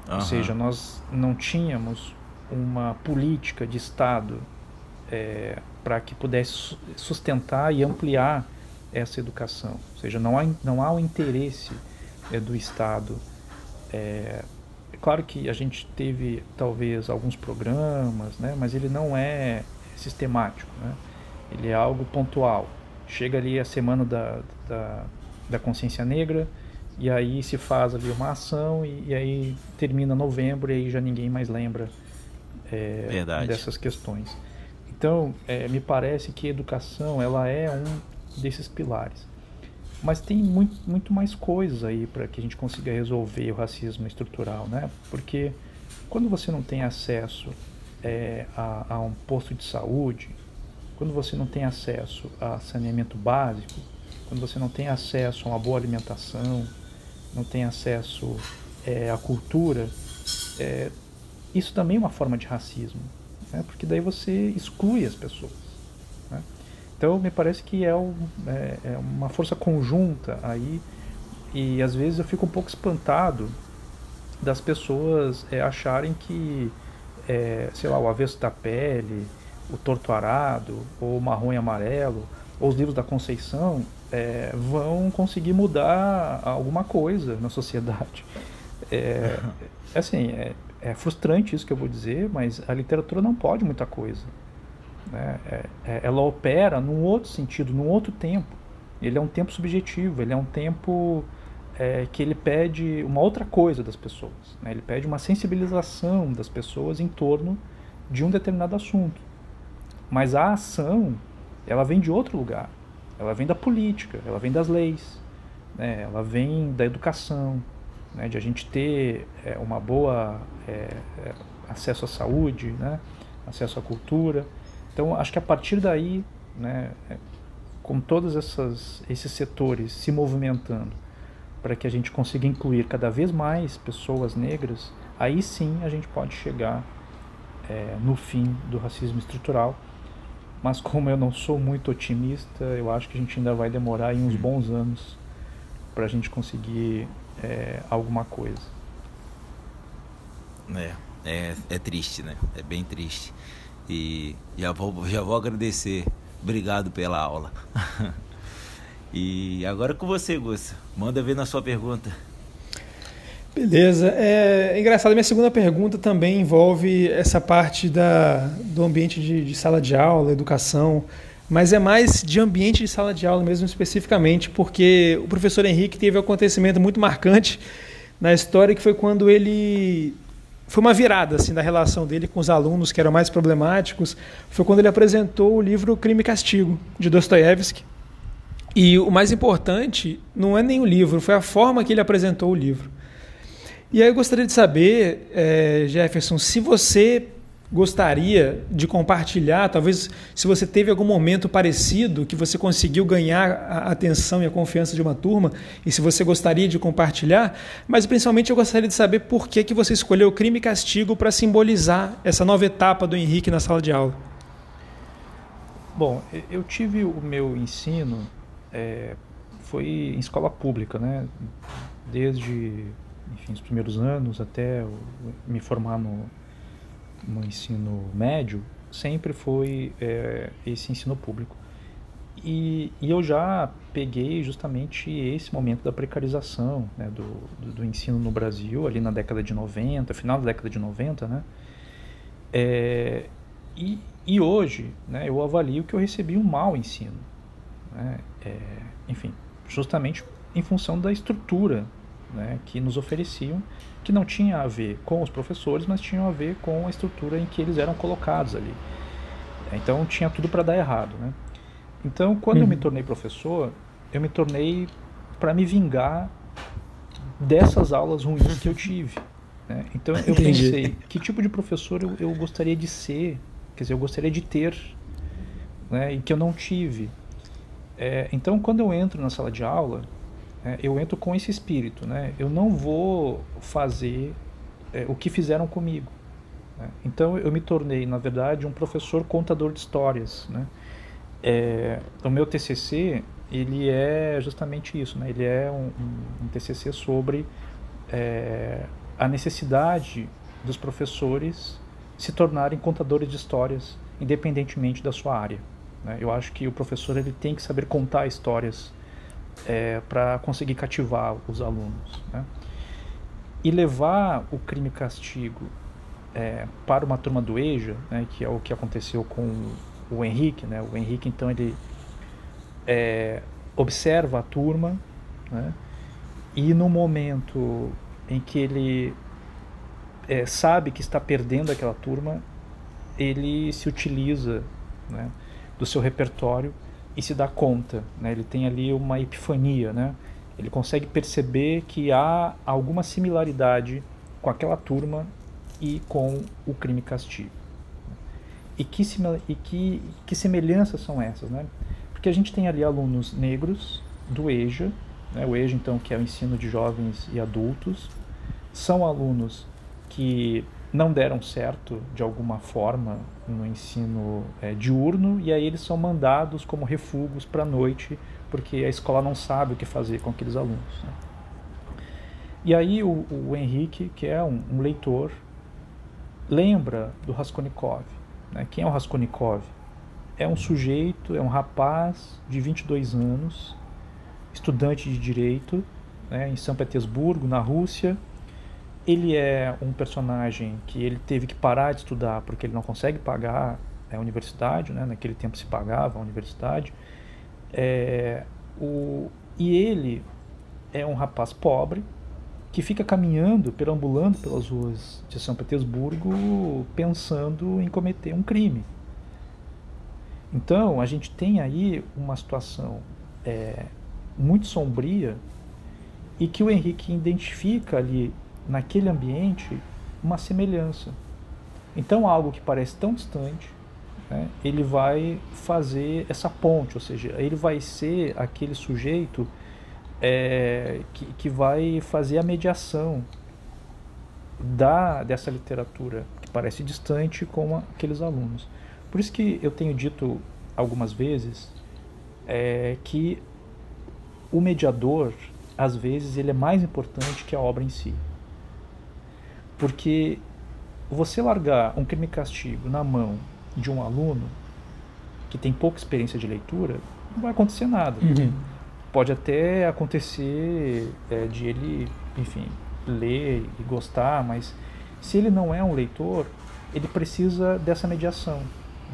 Uhum. Ou seja, nós não tínhamos uma política de Estado é, para que pudesse sustentar e ampliar essa educação. Ou seja, não há, não há o interesse é, do Estado. É, é claro que a gente teve talvez alguns programas, né, mas ele não é sistemático. Né? Ele é algo pontual. Chega ali a semana da, da, da consciência negra e aí se faz ali uma ação e, e aí termina novembro e aí já ninguém mais lembra é, dessas questões. Então, é, me parece que a educação ela é um desses pilares. Mas tem muito, muito mais coisas aí para que a gente consiga resolver o racismo estrutural, né? Porque quando você não tem acesso é, a, a um posto de saúde, quando você não tem acesso a saneamento básico, quando você não tem acesso a uma boa alimentação, não tem acesso é, à cultura, é, isso também é uma forma de racismo, né? porque daí você exclui as pessoas. Então me parece que é, um, é, é, uma força conjunta aí e às vezes eu fico um pouco espantado das pessoas é, acharem que, é, sei lá, o avesso da pele, o Torto Arado, ou o Marrom e Amarelo, ou os livros da Conceição, é, vão conseguir mudar alguma coisa na sociedade. É, é, [LAUGHS] assim, é, é, frustrante isso que eu vou dizer, mas a literatura não pode muita coisa. Né? É, é, ela opera num outro sentido, num outro tempo. Ele é um tempo subjetivo, ele é um tempo é, que ele pede uma outra coisa das pessoas. Né? Ele pede uma sensibilização das pessoas em torno de um determinado assunto. Mas a ação, ela vem de outro lugar. Ela vem da política, ela vem das leis, né? ela vem da educação, né? de a gente ter é, uma boa é, é, acesso à saúde, né? acesso à cultura. Então, acho que a partir daí, né, é, com todos essas, esses setores se movimentando para que a gente consiga incluir cada vez mais pessoas negras, aí sim a gente pode chegar é, no fim do racismo estrutural mas como eu não sou muito otimista, eu acho que a gente ainda vai demorar uns bons anos para a gente conseguir é, alguma coisa. É, é, é triste, né? É bem triste. E já vou, já vou agradecer. Obrigado pela aula. [LAUGHS] e agora com você, Gus. Manda ver na sua pergunta. Beleza. É, engraçado, minha segunda pergunta também envolve essa parte da, do ambiente de, de, sala de aula, educação, mas é mais de ambiente de sala de aula mesmo especificamente, porque o professor Henrique teve um acontecimento muito marcante na história, que foi quando ele foi uma virada assim da relação dele com os alunos que eram mais problemáticos, foi quando ele apresentou o livro Crime e Castigo de Dostoiévski. E o mais importante não é nem o livro, foi a forma que ele apresentou o livro. E aí eu gostaria de saber, é, Jefferson, se você gostaria de compartilhar, talvez se você teve algum momento parecido que você conseguiu ganhar a atenção e a confiança de uma turma, e se você gostaria de compartilhar, mas principalmente eu gostaria de saber por que, que você escolheu crime e castigo para simbolizar essa nova etapa do Henrique na sala de aula. Bom, eu tive o meu ensino, é, foi em escola pública, né? Desde enfim, os primeiros anos até me formar no, no ensino médio sempre foi é, esse ensino público. E, e, eu já peguei justamente esse momento da precarização né, do, do, do, ensino no Brasil, ali na década de 90, final da década de 90, né? É, e, e hoje né, eu avalio que eu recebi um mau ensino. Né? É, enfim, justamente em função da estrutura né, que nos ofereciam que não tinha a ver com os professores, mas tinha a ver com a estrutura em que eles eram colocados ali. Então tinha tudo para dar errado, né? Então, quando uhum. eu me uhum. tornei professor, eu me tornei para me vingar dessas aulas ruins que eu tive. Né? Então, eu Entendi. pensei, que tipo de professor eu, eu, gostaria de ser? Quer dizer, eu gostaria de ter, né? E que eu não tive. É, então, quando eu entro na sala de aula, é, eu entro com esse espírito, né? Eu não vou fazer é, o que fizeram comigo. Né? Então eu me tornei, na verdade, um professor contador de histórias, né? É, o meu TCC ele é justamente isso, né? Ele é um, um, um TCC sobre é, a necessidade dos professores se tornarem contadores de histórias, independentemente da sua área. Né? Eu acho que o professor ele tem que saber contar histórias é, para conseguir cativar os alunos. Né? E levar o crime castigo é, para uma turma do EJA, né, que é o que aconteceu com o Henrique. Né? O Henrique, então, ele é, observa a turma né? e no momento em que ele é, sabe que está perdendo aquela turma, ele se utiliza né, do seu repertório e se dá conta, né? ele tem ali uma epifania, né? ele consegue perceber que há alguma similaridade com aquela turma e com o crime castigo. E que, e que, que semelhanças são essas? Né? Porque a gente tem ali alunos negros do EJA, né? o EJA então que é o ensino de jovens e adultos, são alunos que não deram certo de alguma forma no ensino é, diurno e aí eles são mandados como refugos para a noite porque a escola não sabe o que fazer com aqueles alunos. Né? E aí o, o, Henrique, que é um, um, leitor, lembra do Raskolnikov. Né? Quem é o Raskolnikov? É um sujeito, é um rapaz de 22 anos, estudante de direito, né, em São Petersburgo, na Rússia, ele é um personagem que ele teve que parar de estudar porque ele não consegue pagar a universidade, né? naquele tempo se pagava a universidade. É, o, e ele é um rapaz pobre que fica caminhando, perambulando pelas ruas de São Petersburgo, pensando em cometer um crime. Então, a gente tem aí uma situação é, muito sombria e que o Henrique identifica ali naquele ambiente uma semelhança. Então, algo que parece tão distante, né, ele vai fazer essa ponte, ou seja, ele vai ser aquele sujeito é, que, que vai fazer a mediação da dessa literatura que parece distante com aqueles alunos. Por isso que eu tenho dito algumas vezes é, que o mediador, às vezes, ele é mais importante que a obra em si. Porque você largar um crime castigo na mão de um aluno que tem pouca experiência de leitura, não vai acontecer nada. Uhum. Pode até acontecer é, de ele, enfim, ler e gostar, mas se ele não é um leitor, ele precisa dessa mediação.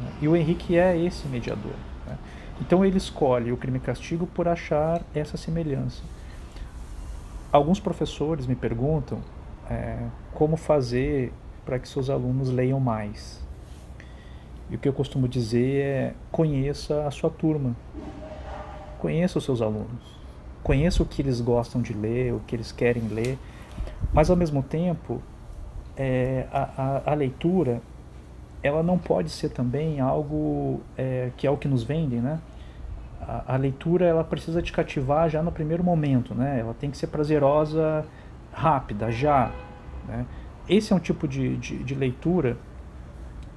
Né? E o Henrique é esse mediador. Né? Então ele escolhe o crime castigo por achar essa semelhança. Alguns professores me perguntam é, como fazer para que seus alunos leiam mais. E o que eu costumo dizer é: conheça a sua turma, conheça os seus alunos, conheça o que eles gostam de ler, o que eles querem ler, mas ao mesmo tempo, é, a, a, a, leitura ela não pode ser também algo é, que é o que nos vendem, né? A, a, leitura ela precisa te cativar já no primeiro momento, né? Ela tem que ser prazerosa, rápida, já. Né? Esse é um tipo de, de, de leitura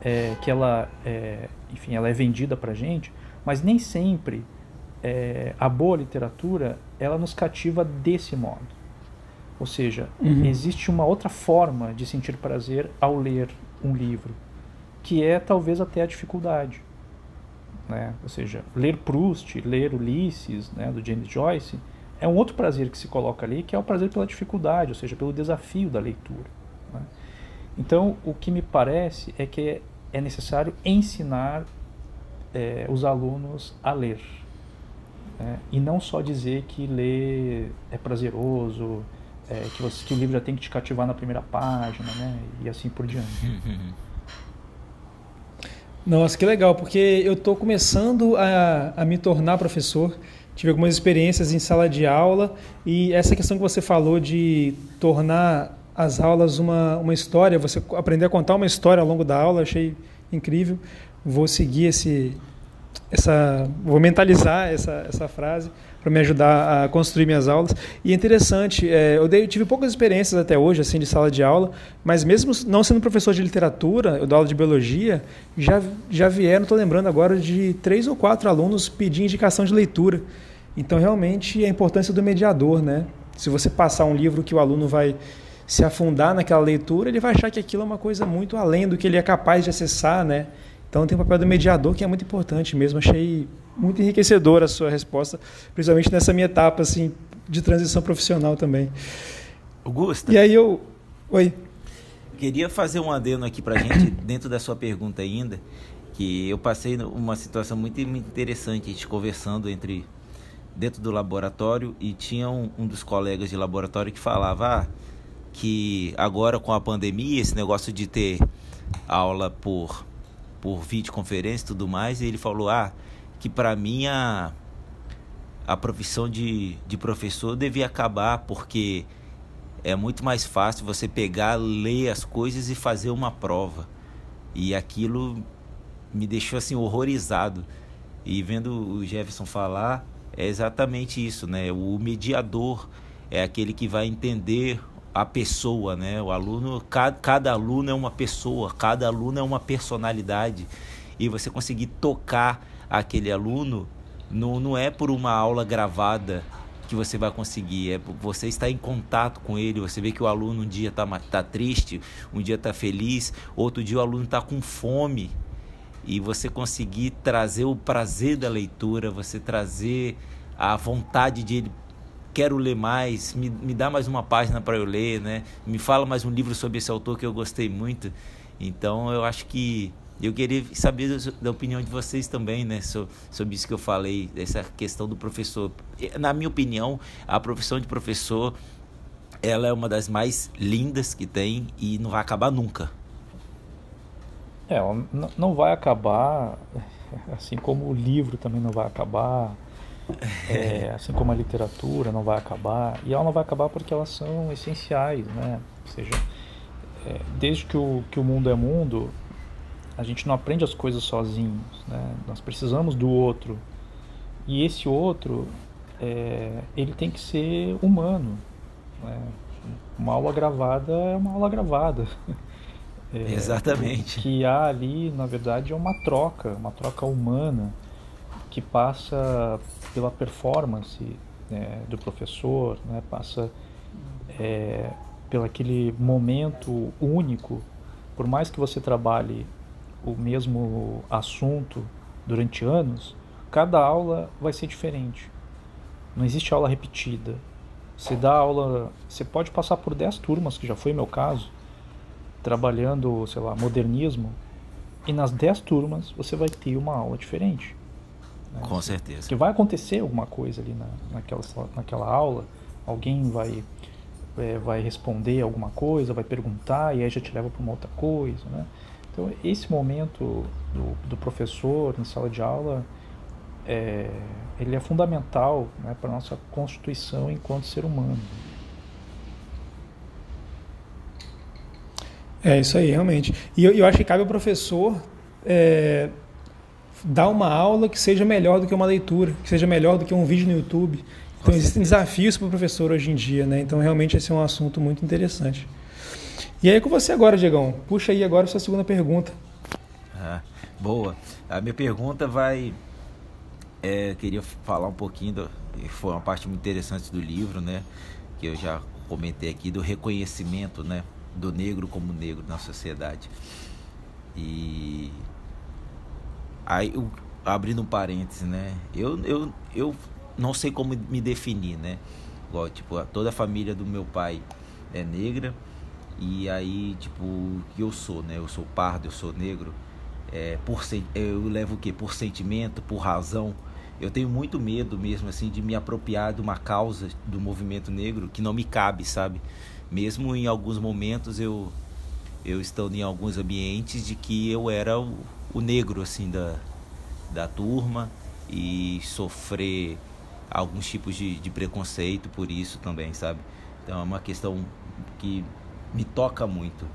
é, que ela, é, enfim, ela é vendida para gente, mas nem sempre é, a boa literatura ela nos cativa desse modo. Ou seja, uhum. existe uma outra forma de sentir prazer ao ler um livro, que é talvez até a dificuldade. Né? Ou seja, ler Proust, ler Ulisses, né, do James Joyce, é um outro prazer que se coloca ali, que é o prazer pela dificuldade, ou seja, pelo desafio da leitura. Né? Então, o que me parece é que é necessário ensinar é, os alunos a ler. Né? E não só dizer que ler é prazeroso, é, que, você, que o livro já tem que te cativar na primeira página, né? E assim por diante. [LAUGHS] Nossa, que legal, porque eu estou começando a, a me tornar professor. Tive algumas experiências em sala de aula e essa questão que você falou de tornar as aulas uma, uma história, você aprender a contar uma história ao longo da aula, achei incrível. Vou seguir esse, essa, vou mentalizar essa, essa frase para me ajudar a construir minhas aulas. E é interessante, é, eu, dei, eu, tive poucas experiências até hoje assim de sala de aula, mas mesmo não sendo professor de literatura, eu dou aula de biologia, já, já vieram, estou lembrando agora, de três ou quatro alunos pedir indicação de leitura. Então, realmente, a importância do mediador, né? Se você passar um livro que o aluno vai se afundar naquela leitura, ele vai achar que aquilo é uma coisa muito além do que ele é capaz de acessar, né? Então tem o papel do mediador que é muito importante mesmo. Achei muito enriquecedora a sua resposta, principalmente nessa minha etapa assim de transição profissional também. Augusta. E aí eu, oi. Queria fazer um adendo aqui para gente [COUGHS] dentro da sua pergunta ainda, que eu passei uma situação muito interessante, a gente conversando entre dentro do laboratório e tinha um, um dos colegas de laboratório que falava ah, que agora com a pandemia esse negócio de ter aula por por videoconferência e tudo mais, e ele falou ah que para mim a, a profissão de, de professor devia acabar porque é muito mais fácil você pegar, ler as coisas e fazer uma prova. E aquilo me deixou assim horrorizado. E vendo o Jefferson falar, é exatamente isso, né? O mediador é aquele que vai entender a pessoa, né? O aluno, cada, cada aluno é uma pessoa, cada aluno é uma personalidade. E você conseguir tocar aquele aluno não, não é por uma aula gravada que você vai conseguir, é você estar em contato com ele, você vê que o aluno um dia está tá triste, um dia está feliz, outro dia o aluno está com fome e você conseguir trazer o prazer da leitura, você trazer a vontade de ele quero ler mais, me, me dá mais uma página para eu ler, né? Me fala mais um livro sobre esse autor que eu gostei muito. Então eu acho que eu queria saber da opinião de vocês também, né, sobre isso que eu falei, essa questão do professor. Na minha opinião, a profissão de professor, ela é uma das mais lindas que tem e não vai acabar nunca. É, não vai acabar, [LAUGHS] assim como o livro também não vai acabar, é, assim como a literatura não vai acabar, e ela não vai acabar porque elas são essenciais, né? Ou seja, é, desde que o, que o mundo é mundo, a gente não aprende as coisas sozinhos, né? Nós precisamos do outro. E esse outro, é, ele tem que ser humano. Né? Uma aula gravada é uma aula gravada. [LAUGHS] É, Exatamente. O que há ali, na verdade, é uma troca, uma troca humana que passa pela performance né, do professor, né, passa é, pelo aquele momento único. Por mais que você trabalhe o mesmo assunto durante anos, cada aula vai ser diferente. Não existe aula repetida. Você dá aula, você pode passar por 10 turmas, que já foi meu caso, trabalhando, sei lá, modernismo, e nas 10 turmas você vai ter uma aula diferente. Né? Com certeza. Porque vai acontecer alguma coisa ali na, naquela, naquela aula, alguém vai, é, vai responder alguma coisa, vai perguntar, e aí já te leva para uma outra coisa, né? Então, esse momento do, do professor em sala de aula, é, ele é fundamental né, para a nossa constituição enquanto ser humano. É isso aí, realmente. E eu, eu acho que cabe ao professor é, dar uma aula que seja melhor do que uma leitura, que seja melhor do que um vídeo no YouTube. Então existem desafios para o professor hoje em dia, né? Então realmente esse é um assunto muito interessante. E aí com você agora, Diegão. Puxa aí agora a sua segunda pergunta. Ah, boa. A minha pergunta vai. É, queria falar um pouquinho, do, foi uma parte muito interessante do livro, né? Que eu já comentei aqui, do reconhecimento, né? Do negro como negro na sociedade. E. Aí, eu, abrindo um parênteses, né? Eu, eu, eu não sei como me definir, né? Igual, tipo, toda a família do meu pai é negra. E aí, tipo, eu sou, né? Eu sou pardo, eu sou negro é, por eu levo o que por sentimento por razão eu tenho muito medo mesmo assim de me apropriar de uma causa do movimento negro que não me cabe sabe mesmo em alguns momentos eu eu estou em alguns ambientes de que eu era o, o negro assim da da turma e sofrer alguns tipos de, de preconceito por isso também sabe? Então é uma questão que me toca muito.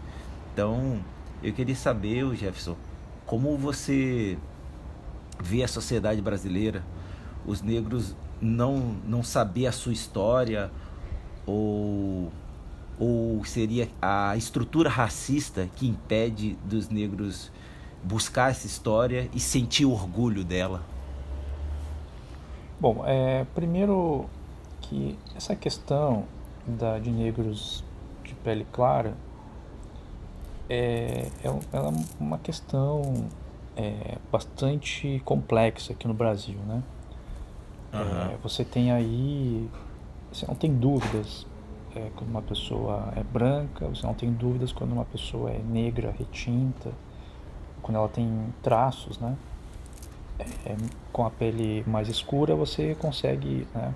Então eu queria saber Jefferson como você vê a sociedade brasileira, os negros não, não saber a sua história ou, ou seria a estrutura racista que impede dos negros buscar essa história e sentir orgulho dela? Bom, é, primeiro que essa questão da, de negros de pele clara é, é, é uma questão é, bastante complexa aqui no Brasil, né? Uhum. É, você tem aí, você não tem dúvidas é, quando uma pessoa é branca, você não tem dúvidas quando uma pessoa é negra, retinta, quando ela tem traços, né? É, com a pele mais escura você consegue né,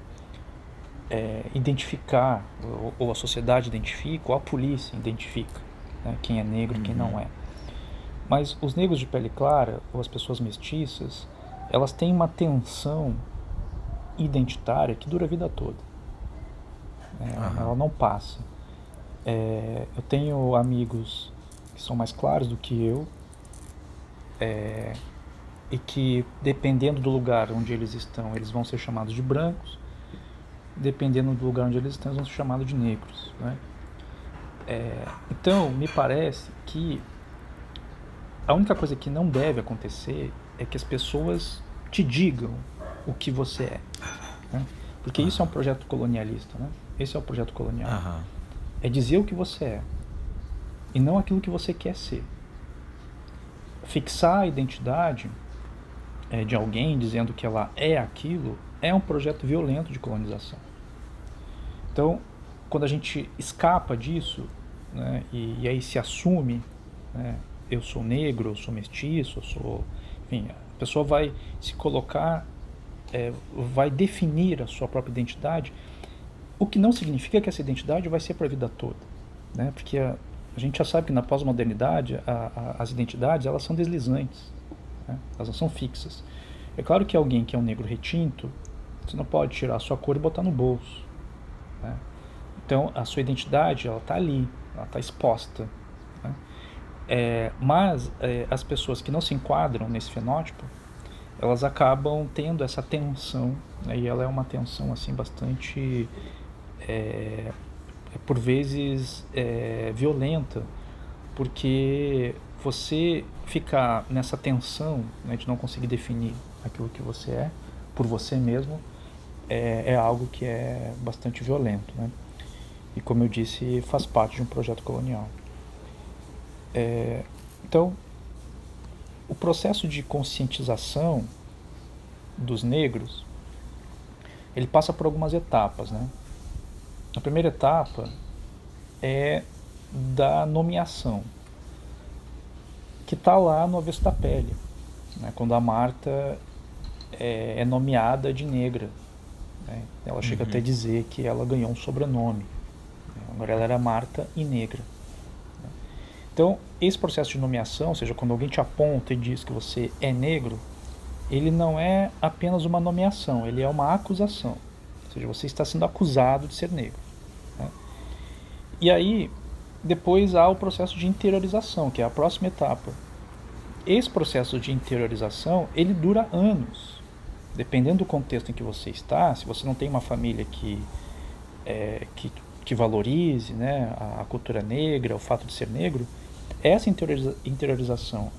é, identificar, ou, ou, a sociedade identifica, ou a polícia identifica né, quem é negro e uhum. quem não uhum. é. Mas os negros de pele clara, ou as pessoas mestiças, elas têm uma tensão identitária que dura a vida toda. É, uhum. Ela não passa. É, eu tenho amigos que são mais claros do que eu é, e que, dependendo do lugar onde eles estão, eles vão ser chamados de brancos, dependendo do lugar onde eles estão, eles vão ser chamados de negros. Né? É, então, me parece que a única coisa que não deve acontecer é que as pessoas te digam o que você é. Né? Porque isso é um projeto colonialista. Né? Esse é o projeto colonial. Uhum. É dizer o que você é e não aquilo que você quer ser. Fixar a identidade é, de alguém dizendo que ela é aquilo é um projeto violento de colonização. Então, quando a gente escapa disso né, e, e, aí se assume, né, eu sou negro, eu sou mestiço, eu sou, enfim, a pessoa vai se colocar, é, vai definir a sua própria identidade, o que não significa que essa identidade vai ser para a vida toda, né? Porque a, a gente já sabe que na pós-modernidade as identidades elas são deslizantes, né? elas não são fixas. É claro que alguém que é um negro retinto, você não pode tirar a sua cor e botar no bolso. Né? Então, a sua identidade, ela está ali, ela está exposta. Né? É, mas é, as pessoas que não se enquadram nesse fenótipo, elas acabam tendo essa tensão, né? e ela é uma tensão assim bastante, é, por vezes, é, violenta, porque você ficar nessa tensão né, de não conseguir definir aquilo que você é por você mesmo é, é algo que é bastante violento, né? e, como eu disse, faz parte de um projeto colonial. É, então, o processo de conscientização dos negros ele passa por algumas etapas, né? A primeira etapa é da nomeação, que está lá no avesso da pele, né? quando a Marta é, é nomeada de negra. Né? Ela chega uhum. até a dizer que ela ganhou um sobrenome. Agora ela era Marta e negra. Então, esse processo de nomeação, ou seja, quando alguém te aponta e diz que você é negro, ele não é apenas uma nomeação, ele é uma acusação. Ou seja, você está sendo acusado de ser negro. E aí, depois há o processo de interiorização, que é a próxima etapa. Esse processo de interiorização, ele dura anos. Dependendo do contexto em que você está, se você não tem uma família que, é, que, que, valorize né, a, a, cultura negra, o fato de ser negro, essa interioriza, interiorização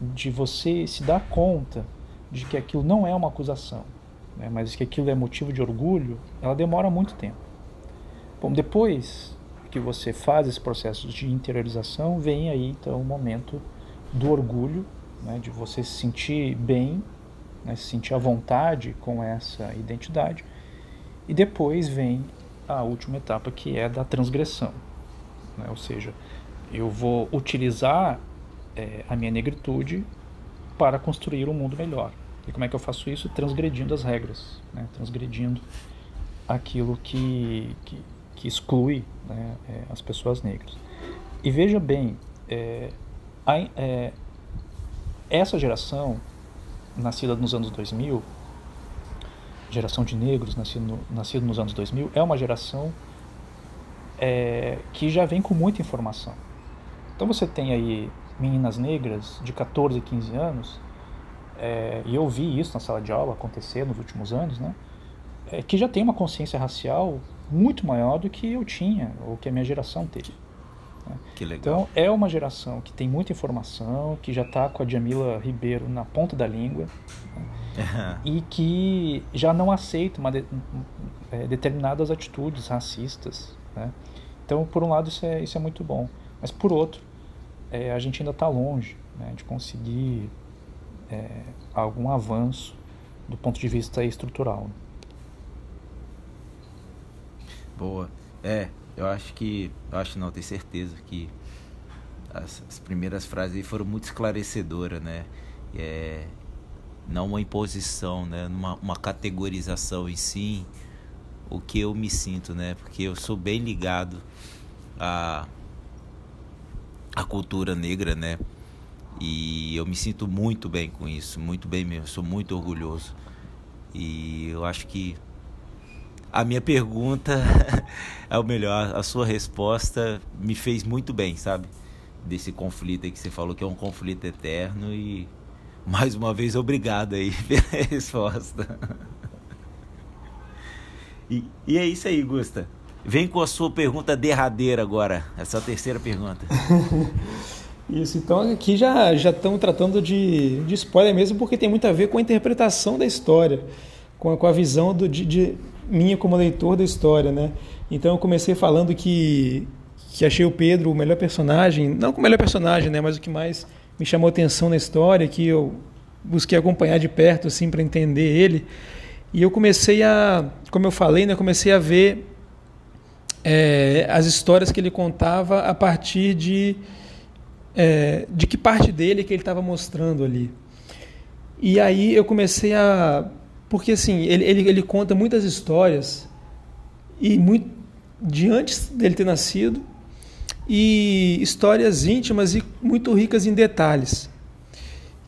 de você se dar conta de que aquilo não é uma acusação, né, mas que aquilo é motivo de orgulho, ela demora muito tempo. Bom, depois que você faz esse processo de interiorização, vem aí então o momento do orgulho, né, de você se sentir bem, né, se sentir à vontade com essa identidade, e depois vem a última etapa que é da transgressão, né, ou seja, eu vou utilizar é, a minha negritude para construir um mundo melhor. E como é que eu faço isso? Transgredindo as regras, né? transgredindo aquilo que, que, que exclui né, é, as pessoas negras. E veja bem, é, a, é, essa geração, nascida nos anos 2000, geração de negros nascido, no, nascido nos anos 2000, é uma geração é, que já vem com muita informação. Então você tem aí meninas negras de 14, 15 anos, é, e eu vi isso na sala de aula acontecer nos últimos anos, né? É, que já tem uma consciência racial muito maior do que eu tinha, ou que a minha geração teve. Né? Que legal. Então é uma geração que tem muita informação, que já está com a Jamila Ribeiro na ponta da língua né? [LAUGHS] e que já não aceita uma de, é, determinadas atitudes racistas. Né? Então, por um lado, isso é, isso é muito bom. Mas, por outro, é, a gente ainda está longe né, de conseguir é, algum avanço do ponto de vista estrutural. Boa. É, eu acho que. Eu acho não, tenho certeza que as, as primeiras frases aí foram muito esclarecedoras, né? É, não uma imposição, né? Uma, uma categorização e sim o que eu me sinto, né? Porque eu sou bem ligado a a cultura negra, né? E eu me sinto muito bem com isso, muito bem mesmo, sou muito orgulhoso. E eu acho que a minha pergunta [LAUGHS] é o melhor, a sua resposta me fez muito bem, sabe? Desse conflito aí que você falou que é um conflito eterno e mais uma vez obrigado aí [LAUGHS] pela resposta. E, e é isso aí, Gusta. Vem com a sua pergunta derradeira agora, essa terceira pergunta. [LAUGHS] Isso, então aqui já já estamos tratando de, de spoiler mesmo, porque tem muito a ver com a interpretação da história, com a, com a visão do, de, de minha como leitor da história, né? Então eu comecei falando que, que achei o Pedro o melhor personagem, não o melhor personagem, né? Mas o que mais me chamou atenção na história, que eu busquei acompanhar de perto, assim, para entender ele. E eu comecei a, como eu falei, né? Comecei a ver é, as histórias que ele contava a partir de é, de que parte dele que ele estava mostrando ali. E aí eu comecei a porque assim ele, ele, ele conta muitas histórias e muito de antes dele ter nascido e histórias íntimas e muito ricas em detalhes.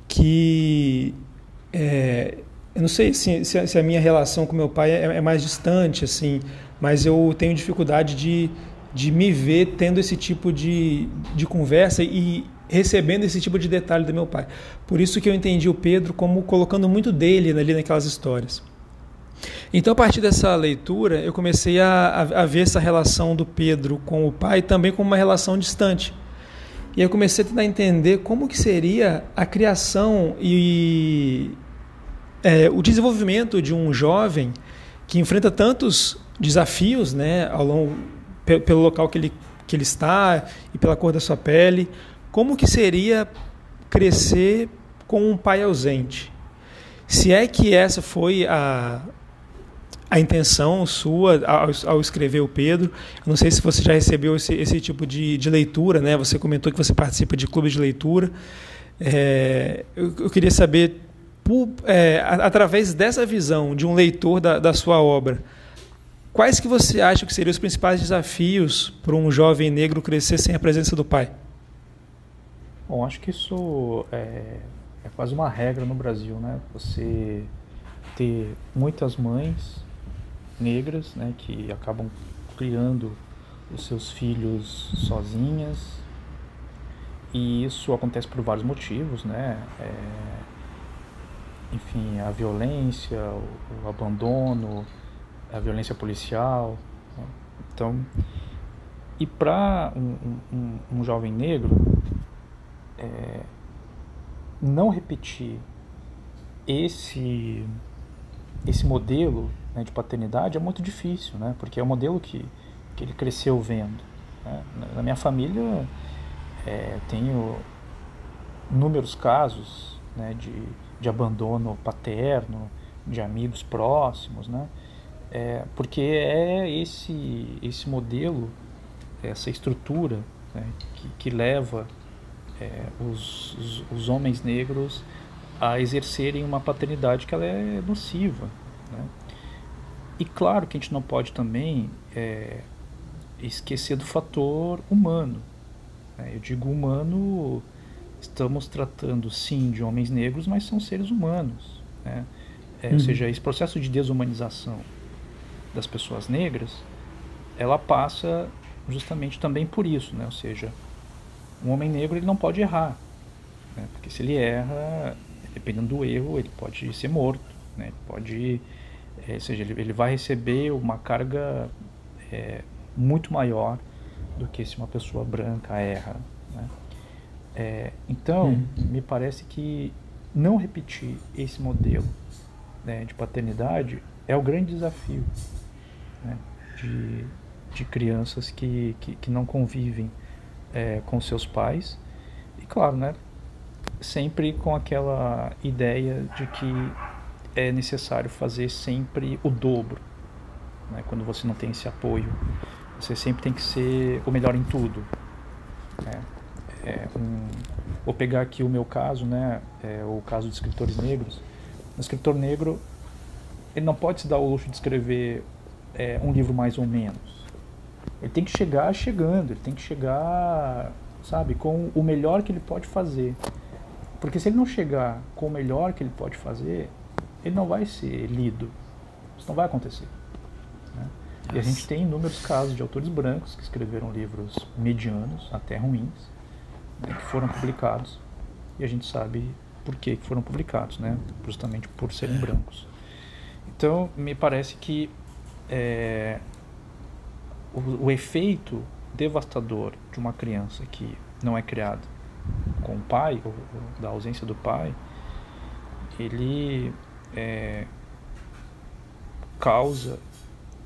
Que é, eu não sei se, se, a minha relação com meu pai é, é mais distante assim mas eu tenho dificuldade de, de me ver tendo esse tipo de, de conversa e recebendo esse tipo de detalhe do meu pai. Por isso que eu entendi o Pedro como colocando muito dele ali naquelas histórias. Então, a partir dessa leitura, eu comecei a, a, ver essa relação do Pedro com o pai também como uma relação distante. E eu comecei a tentar entender como que seria a criação e é, o desenvolvimento de um jovem que enfrenta tantos desafios, né, ao longo pelo local que ele que ele está e pela cor da sua pele, como que seria crescer com um pai ausente? Se é que essa foi a a intenção sua ao, ao, escrever o Pedro. Eu não sei se você já recebeu esse, esse tipo de, de, leitura, né? Você comentou que você participa de clubes de leitura. É, eu, eu, queria saber, por, é, através dessa visão de um leitor da, da sua obra, Quais que você acha que seriam os principais desafios para um jovem negro crescer sem a presença do pai? Bom, acho que isso é, é quase uma regra no Brasil, né? Você ter muitas mães negras, né, que acabam criando os seus filhos sozinhas. E isso acontece por vários motivos, né? É, enfim, a violência, o, o, abandono, a violência policial. Né? Então, e para um, um, um, jovem negro é, não repetir esse esse modelo né, de paternidade é muito difícil, né? Porque é o modelo que, que ele cresceu vendo. Né? Na minha família é, tenho inúmeros casos né, de, de abandono paterno, de amigos próximos, né? É, porque é esse, esse modelo, essa estrutura né, que, que leva é, os, os, os homens negros a exercerem uma paternidade que ela é nociva. Né? E claro que a gente não pode também é, esquecer do fator humano. Né? Eu digo humano, estamos tratando sim de homens negros, mas são seres humanos. Né? É, uhum. Ou seja, esse processo de desumanização das pessoas negras, ela passa justamente também por isso, né? Ou seja, um homem negro ele não pode errar, né? porque se ele erra, dependendo do erro, ele pode ser morto, né? pode, é, ou seja, ele, ele vai receber uma carga é, muito maior do que se uma pessoa branca erra. Né? É, então, hum. me parece que não repetir esse modelo né, de paternidade é o grande desafio né, de, de crianças que, que, que não convivem é, com seus pais. E claro, né, sempre com aquela ideia de que é necessário fazer sempre o dobro. Né? Quando você não tem esse apoio, você sempre tem que ser o melhor em tudo. Né? É um, vou pegar aqui o meu caso, né? É o caso de escritores negros. O escritor negro ele não pode se dar o luxo de escrever é, um livro mais ou menos. Ele tem que chegar chegando, ele tem que chegar, sabe, com o melhor que ele pode fazer. Porque se ele não chegar com o melhor que ele pode fazer, ele não vai ser lido. Isso não vai acontecer. Né? E a gente tem inúmeros casos de autores brancos que escreveram livros medianos, até ruins, né, que foram publicados. E a gente sabe por que foram publicados, né? justamente por serem brancos. Então, me parece que é, o, o efeito devastador de uma criança que não é criada com o pai, ou, ou da ausência do pai, ele é, causa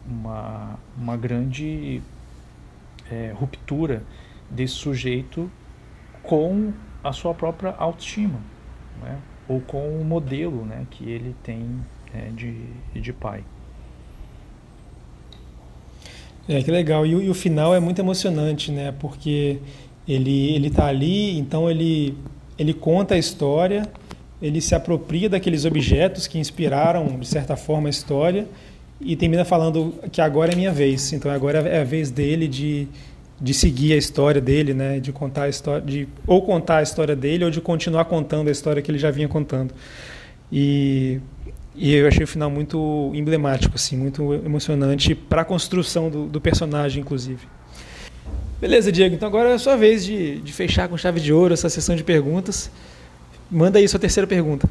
uma, uma grande é, ruptura desse sujeito com a sua própria autoestima, né? ou com o modelo né, que ele tem é, de, de pai. É, que legal. E, e, o final é muito emocionante, né? Porque ele ele está ali, então ele ele conta a história, ele se apropria daqueles objetos que inspiraram de certa forma a história e termina falando que agora é minha vez. Então agora é a vez dele de de seguir a história dele, né? De contar a história, de ou contar a história dele ou de continuar contando a história que ele já vinha contando. E e eu achei o final muito emblemático, assim, muito emocionante para a construção do, do personagem, inclusive. Beleza, Diego. Então agora é a sua vez de, de fechar com chave de ouro essa sessão de perguntas. Manda aí sua terceira pergunta.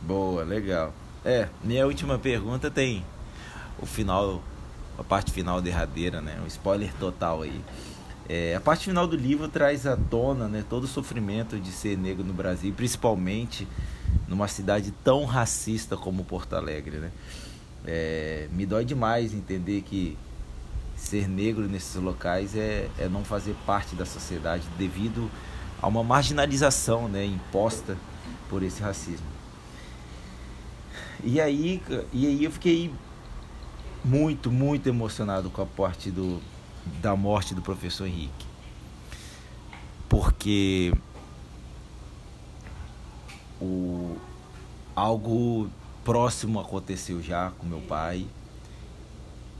Boa, legal. É, minha última pergunta tem o final, a parte final derradeira, né? Um spoiler total aí. É, a parte final do livro traz à tona né, todo o sofrimento de ser negro no Brasil, principalmente numa cidade tão racista como Porto Alegre. Né? É, me dói demais entender que ser negro nesses locais é, é não fazer parte da sociedade devido a uma marginalização né, imposta por esse racismo. E aí, e aí eu fiquei muito, muito emocionado com a parte do, da morte do professor Henrique. Porque o, algo próximo aconteceu já com meu pai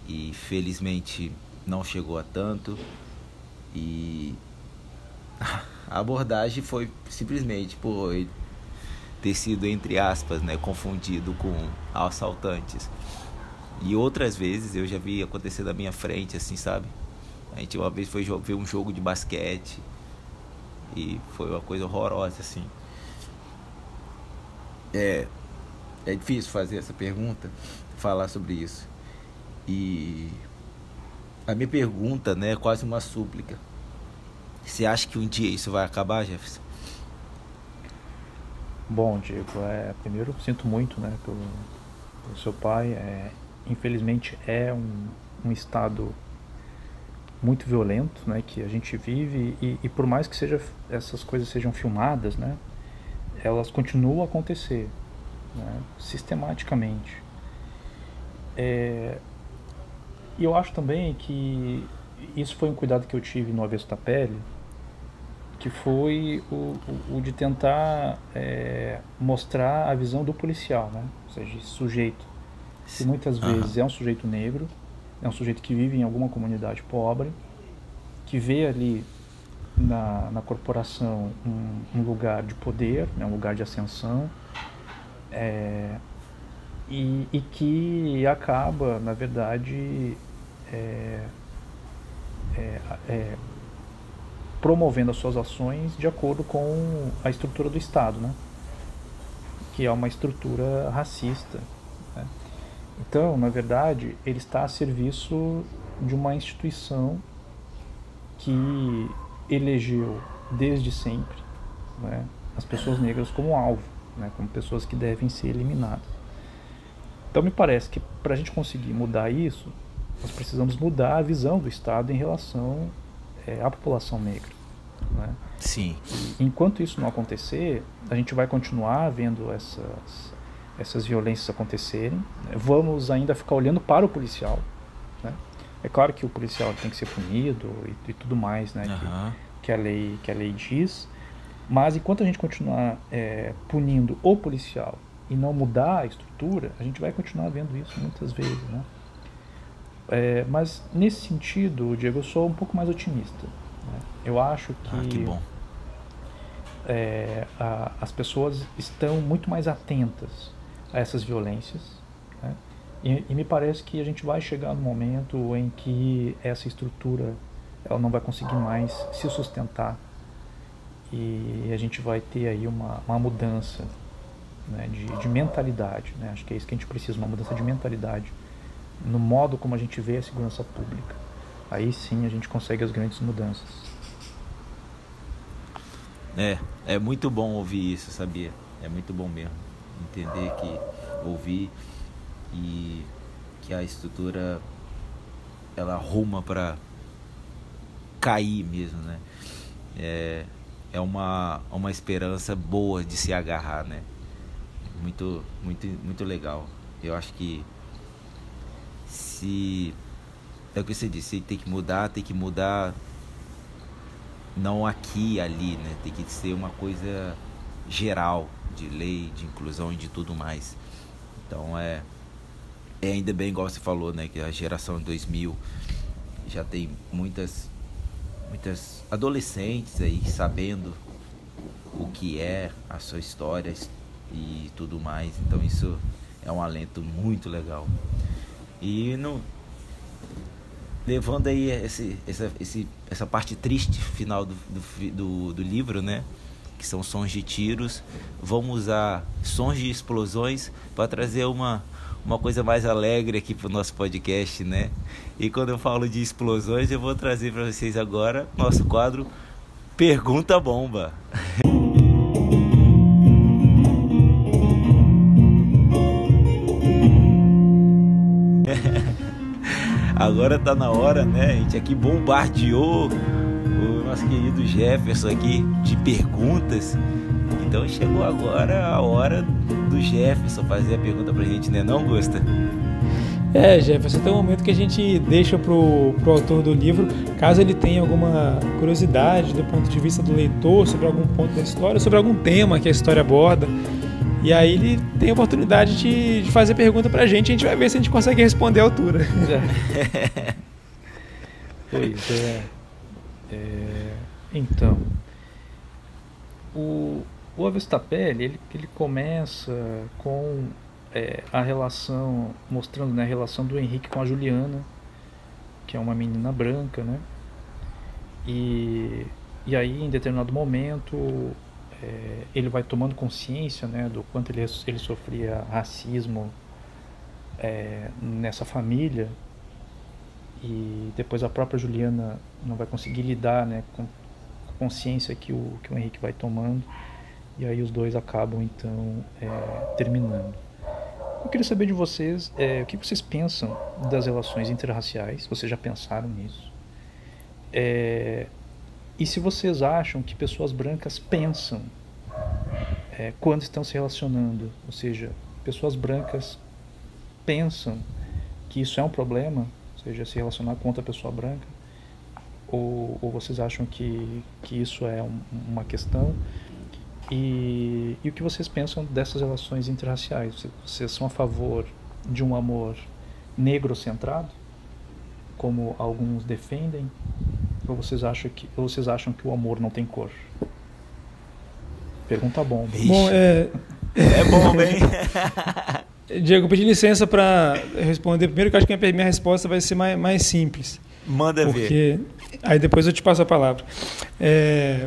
e felizmente não chegou a tanto. E [LAUGHS] a abordagem foi simplesmente por ter sido entre aspas né confundido com assaltantes. E outras vezes eu já vi acontecer na minha frente assim sabe A gente uma vez foi ver um jogo de basquete e foi uma coisa horrorosa, assim. É, é difícil fazer essa pergunta, falar sobre isso. E a minha pergunta, né, é quase uma súplica. Você acha que um dia isso vai acabar, Jefferson? Bom, Diego, é, primeiro sinto muito, né, pelo, pelo seu pai. É, infelizmente é um, um estado muito violento, né, que a gente vive e, e, por mais que seja essas coisas sejam filmadas, né, elas continuam a acontecer, né, sistematicamente. É, e eu acho também que isso foi um cuidado que eu tive no Avesso da Pele, que foi o, o, o de tentar é, mostrar a visão do policial, né? ou seja, esse sujeito, que muitas vezes uhum. é um sujeito negro, é um sujeito que vive em alguma comunidade pobre, que vê ali na, na corporação um, um lugar de poder, né? um lugar de ascensão, é, e, e que acaba, na verdade, é, é, é, promovendo as suas ações de acordo com a estrutura do Estado, né? que é uma estrutura racista. Né? Então, na verdade, ele está a serviço de uma instituição que elegeu desde sempre né, as pessoas negras como alvo, né, como pessoas que devem ser eliminadas. Então me parece que para a gente conseguir mudar isso, nós precisamos mudar a visão do Estado em relação é, à população negra. Né? Sim. E, enquanto isso não acontecer, a gente vai continuar vendo essas, essas violências acontecerem. Né? Vamos ainda ficar olhando para o policial. Né? É claro que o policial tem que ser punido e, e tudo mais, né? Uhum. Que, que, a lei, que a lei diz. Mas enquanto a gente continuar é, punindo o policial e não mudar a estrutura, a gente vai continuar vendo isso muitas vezes, né? É, mas nesse sentido, Diego, eu sou um pouco mais otimista. Né? Eu acho que, ah, que é, a, as pessoas estão muito mais atentas a essas violências. Né? E, e, me parece que a gente vai chegar no momento em que essa estrutura ela não vai conseguir mais se sustentar e a gente vai ter aí uma, uma mudança né, de, de, mentalidade. Né? Acho que é isso que a gente precisa, uma mudança de mentalidade no modo como a gente vê a segurança pública. Aí sim a gente consegue as grandes mudanças. É, é muito bom ouvir isso, sabia? É muito bom mesmo entender que ouvir e que a estrutura ela arruma para cair mesmo, né? É, é uma, uma esperança boa de se agarrar, né? muito, muito, muito legal. Eu acho que se é o que você disse, tem que mudar, tem que mudar não aqui ali, né? Tem que ser uma coisa geral de lei, de inclusão e de tudo mais. Então é é ainda bem igual você falou, né, que a geração 2000 já tem muitas muitas adolescentes aí sabendo o que é a sua história, e tudo mais. Então isso é um alento muito legal. E no, levando aí esse, essa, esse, essa parte triste final do, do, do, do livro, né? Que são sons de tiros. Vamos usar sons de explosões para trazer uma, uma coisa mais alegre aqui para o nosso podcast, né? E quando eu falo de explosões, eu vou trazer para vocês agora nosso quadro Pergunta Bomba. [LAUGHS] Agora tá na hora, né? A gente aqui bombardeou nosso querido Jefferson aqui de perguntas. Então chegou agora a hora do Jefferson fazer a pergunta pra gente, né? Não, Gusta? É, Jefferson, tem um momento que a gente deixa pro, pro autor do livro, caso ele tenha alguma curiosidade do ponto de vista do leitor sobre algum ponto da história, sobre algum tema que a história aborda. E aí ele tem a oportunidade de, de fazer pergunta pra gente a gente vai ver se a gente consegue responder à altura. [LAUGHS] [LAUGHS] Pois é. é. Então, o, o Avestapelli, ele, ele começa com é, a relação, mostrando né, a relação do Henrique com a Juliana, que é uma menina branca, né? E, e aí, em determinado momento, é, ele vai tomando consciência né, do quanto ele, ele sofria racismo é, nessa família. E depois a própria Juliana não vai conseguir lidar né, com consciência que o, que o Henrique vai tomando. E aí os dois acabam então é, terminando. Eu queria saber de vocês é, o que vocês pensam das relações interraciais. Vocês já pensaram nisso? É, e se vocês acham que pessoas brancas pensam é, quando estão se relacionando, ou seja, pessoas brancas pensam que isso é um problema, ou seja, se relacionar com outra pessoa branca, ou, ou vocês acham que, que isso é um, uma questão? E, e o que vocês pensam dessas relações interraciais? Vocês são a favor de um amor negro-centrado, como alguns defendem? Ou vocês acham que, ou vocês acham que o amor não tem cor? Pergunta bomba. Bom, é... é bom, hein? [LAUGHS] Diego, pedi licença para responder primeiro, que acho que a minha resposta vai ser mais, mais simples. Manda porque... ver. Aí depois eu te passo a palavra. É...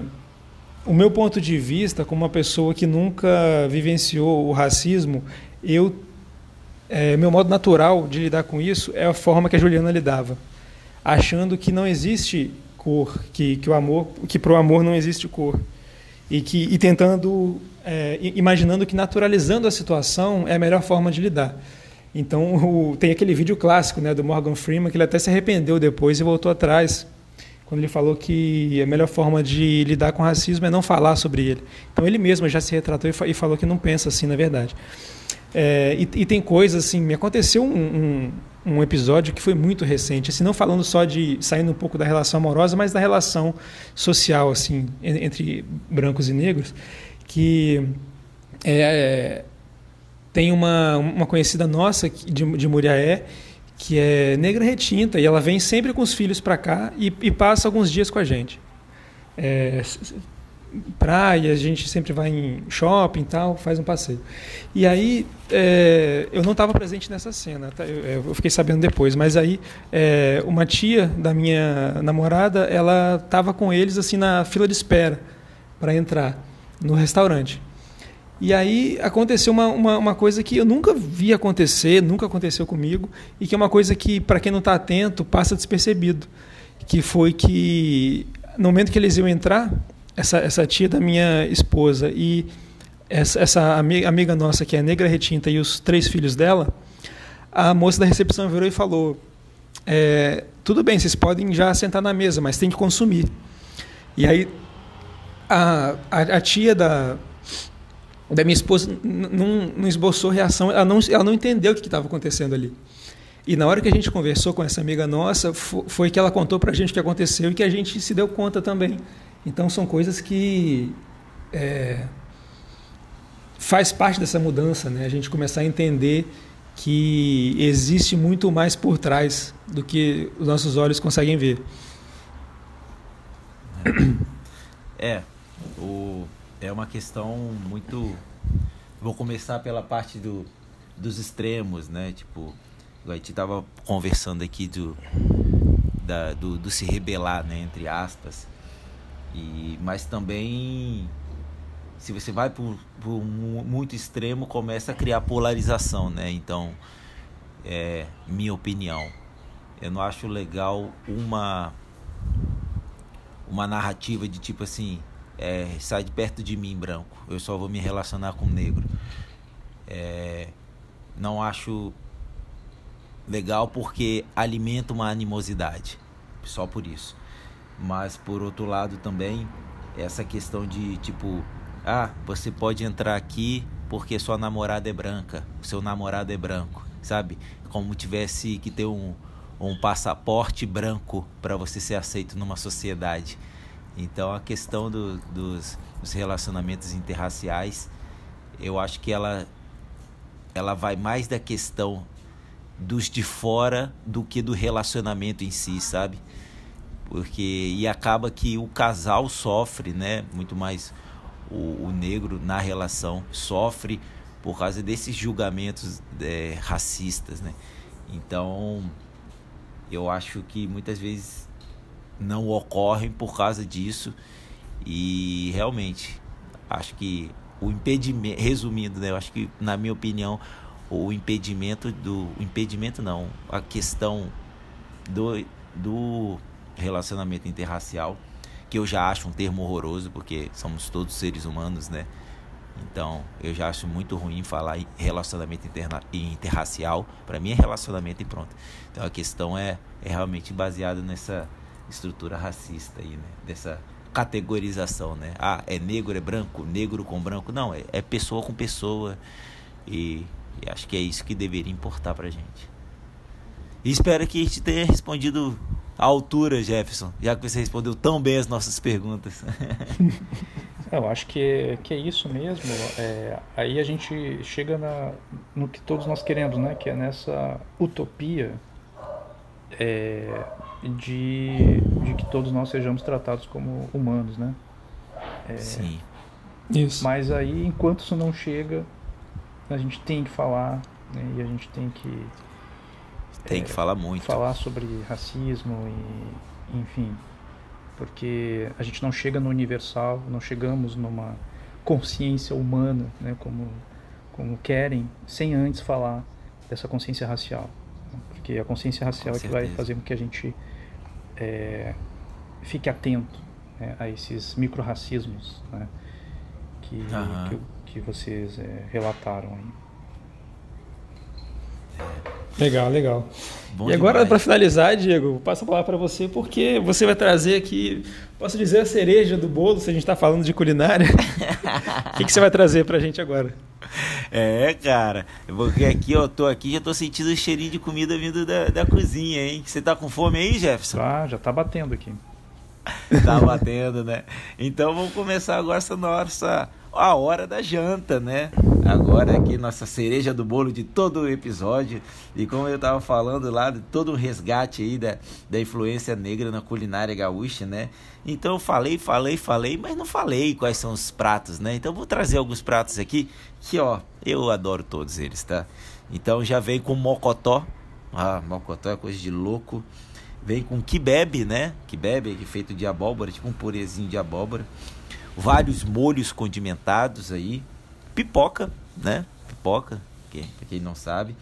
O meu ponto de vista, como uma pessoa que nunca vivenciou o racismo, eu é, meu modo natural de lidar com isso é a forma que a Juliana lidava, achando que não existe cor, que, que o amor, que para o amor não existe cor e que e tentando é, imaginando que naturalizando a situação é a melhor forma de lidar. Então [LAUGHS] o, tem aquele vídeo clássico né, do Morgan Freeman que ele até se arrependeu depois e voltou atrás quando ele falou que a melhor forma de lidar com o racismo é não falar sobre ele. Então ele mesmo já se retratou e falou que não pensa assim na verdade. É, e, e, tem coisas assim, me aconteceu um, um, um, episódio que foi muito recente, assim, não falando só de saindo um pouco da relação amorosa, mas da relação social assim entre brancos e negros, que é, tem uma, uma conhecida nossa de, de Muriaé que é negra retinta e ela vem sempre com os filhos para cá e, e, passa alguns dias com a gente. É, praia, a gente sempre vai em shopping e tal, faz um passeio. E aí, é, eu não estava presente nessa cena, tá? eu, eu, fiquei sabendo depois, mas aí é, uma tia da minha namorada, ela estava com eles assim na fila de espera para entrar no restaurante. E aí aconteceu uma, uma, uma, coisa que eu nunca vi acontecer, nunca aconteceu comigo, e que é uma coisa que, para quem não está atento, passa despercebido. Que foi que, no momento que eles iam entrar, essa, essa tia da minha esposa e essa, essa amiga, amiga nossa, que é negra retinta, e os três filhos dela, a moça da recepção virou e falou: é, Tudo bem, vocês podem já sentar na mesa, mas tem que consumir. E aí a, a, a tia da, da minha esposa não, esboçou reação, ela não, ela não entendeu o que estava acontecendo ali. E na hora que a gente conversou com essa amiga nossa, foi que ela contou para a gente o que aconteceu e que a gente se deu conta também. Então são coisas que é, faz parte dessa mudança, né? A gente começar a entender que existe muito mais por trás do que os nossos olhos conseguem ver. É, o, é uma questão muito. Vou começar pela parte do, dos extremos, né? Tipo, a gente estava conversando aqui do, da, do, do se rebelar, né? Entre aspas. E, mas também, se você vai por, por muito extremo, começa a criar polarização, né? Então, é minha opinião. Eu não acho legal uma uma narrativa de tipo assim, é, sai de perto de mim, branco. Eu só vou me relacionar com negro. É, não acho legal porque alimenta uma animosidade. Só por isso. Mas por outro lado também, essa questão de tipo, ah, você pode entrar aqui porque sua namorada é branca, seu namorado é branco, sabe? Como tivesse que ter um, um passaporte branco para você ser aceito numa sociedade. Então a questão do, dos, dos relacionamentos interraciais, eu acho que ela, ela vai mais da questão dos de fora do que do relacionamento em si, sabe? porque e acaba que o casal sofre, né? Muito mais o, o negro na relação sofre por causa desses julgamentos é, racistas, né? Então eu acho que muitas vezes não ocorrem por causa disso. E realmente, acho que o impedimento, resumindo, né, eu acho que na minha opinião, o impedimento do o impedimento não, a questão do, do relacionamento interracial, que eu já acho um termo horroroso, porque somos todos seres humanos, né? Então, eu já acho muito ruim falar em relacionamento interna, interracial. Para mim é relacionamento e pronto. Então, a questão é, é realmente baseada nessa estrutura racista aí, né? Dessa categorização, né? Ah, é negro, é branco, negro com branco. Não, é, é pessoa com pessoa. E, e, acho que é isso que deveria importar pra gente. E espero que a gente tenha respondido à altura, Jefferson, já que você respondeu tão bem as nossas perguntas. [LAUGHS] Eu acho que, que é isso mesmo. É, aí a gente chega na, no que todos nós queremos, né? Que é nessa utopia é, de, de que todos nós sejamos tratados como humanos, né? É, Sim. Isso. Mas aí, enquanto isso não chega, a gente tem que falar né, e a gente tem que tem que é, falar muito falar sobre racismo e enfim porque a gente não chega no universal, não chegamos numa consciência humana, né, como, como querem, sem antes falar dessa consciência racial. Né, porque a consciência racial com é que vai fazer com que a gente é, fique atento né, a esses micro-racismos né, que, que, que, vocês é, relataram aí. Legal, legal. Bom e agora, para finalizar, Diego, passo a palavra para você, porque você vai trazer aqui, posso dizer, a cereja do bolo, se a gente está falando de culinária. [LAUGHS] O que, que, você vai trazer para a gente agora? É, cara, porque aqui, eu tô aqui, já tô sentindo o cheirinho de comida vindo da, da cozinha, hein? Você tá com fome aí, Jefferson? Ah, já tá batendo aqui. [LAUGHS] tá batendo, né? Então vamos começar agora essa nossa a hora da janta, né? Agora aqui nossa cereja do bolo de todo o episódio. E como eu tava falando lá, de todo o resgate aí da, da influência negra na culinária gaúcha, né? Então eu falei, falei, falei, mas não falei quais são os pratos, né? Então vou trazer alguns pratos aqui que, ó, eu adoro todos eles, tá? Então já vem com mocotó. Ah, mocotó é coisa de louco. Vem com kibebe, né? Kibebe é feito de abóbora, tipo um purezinho de abóbora vários molhos condimentados aí, pipoca, né? Pipoca, que, pra quem não sabe.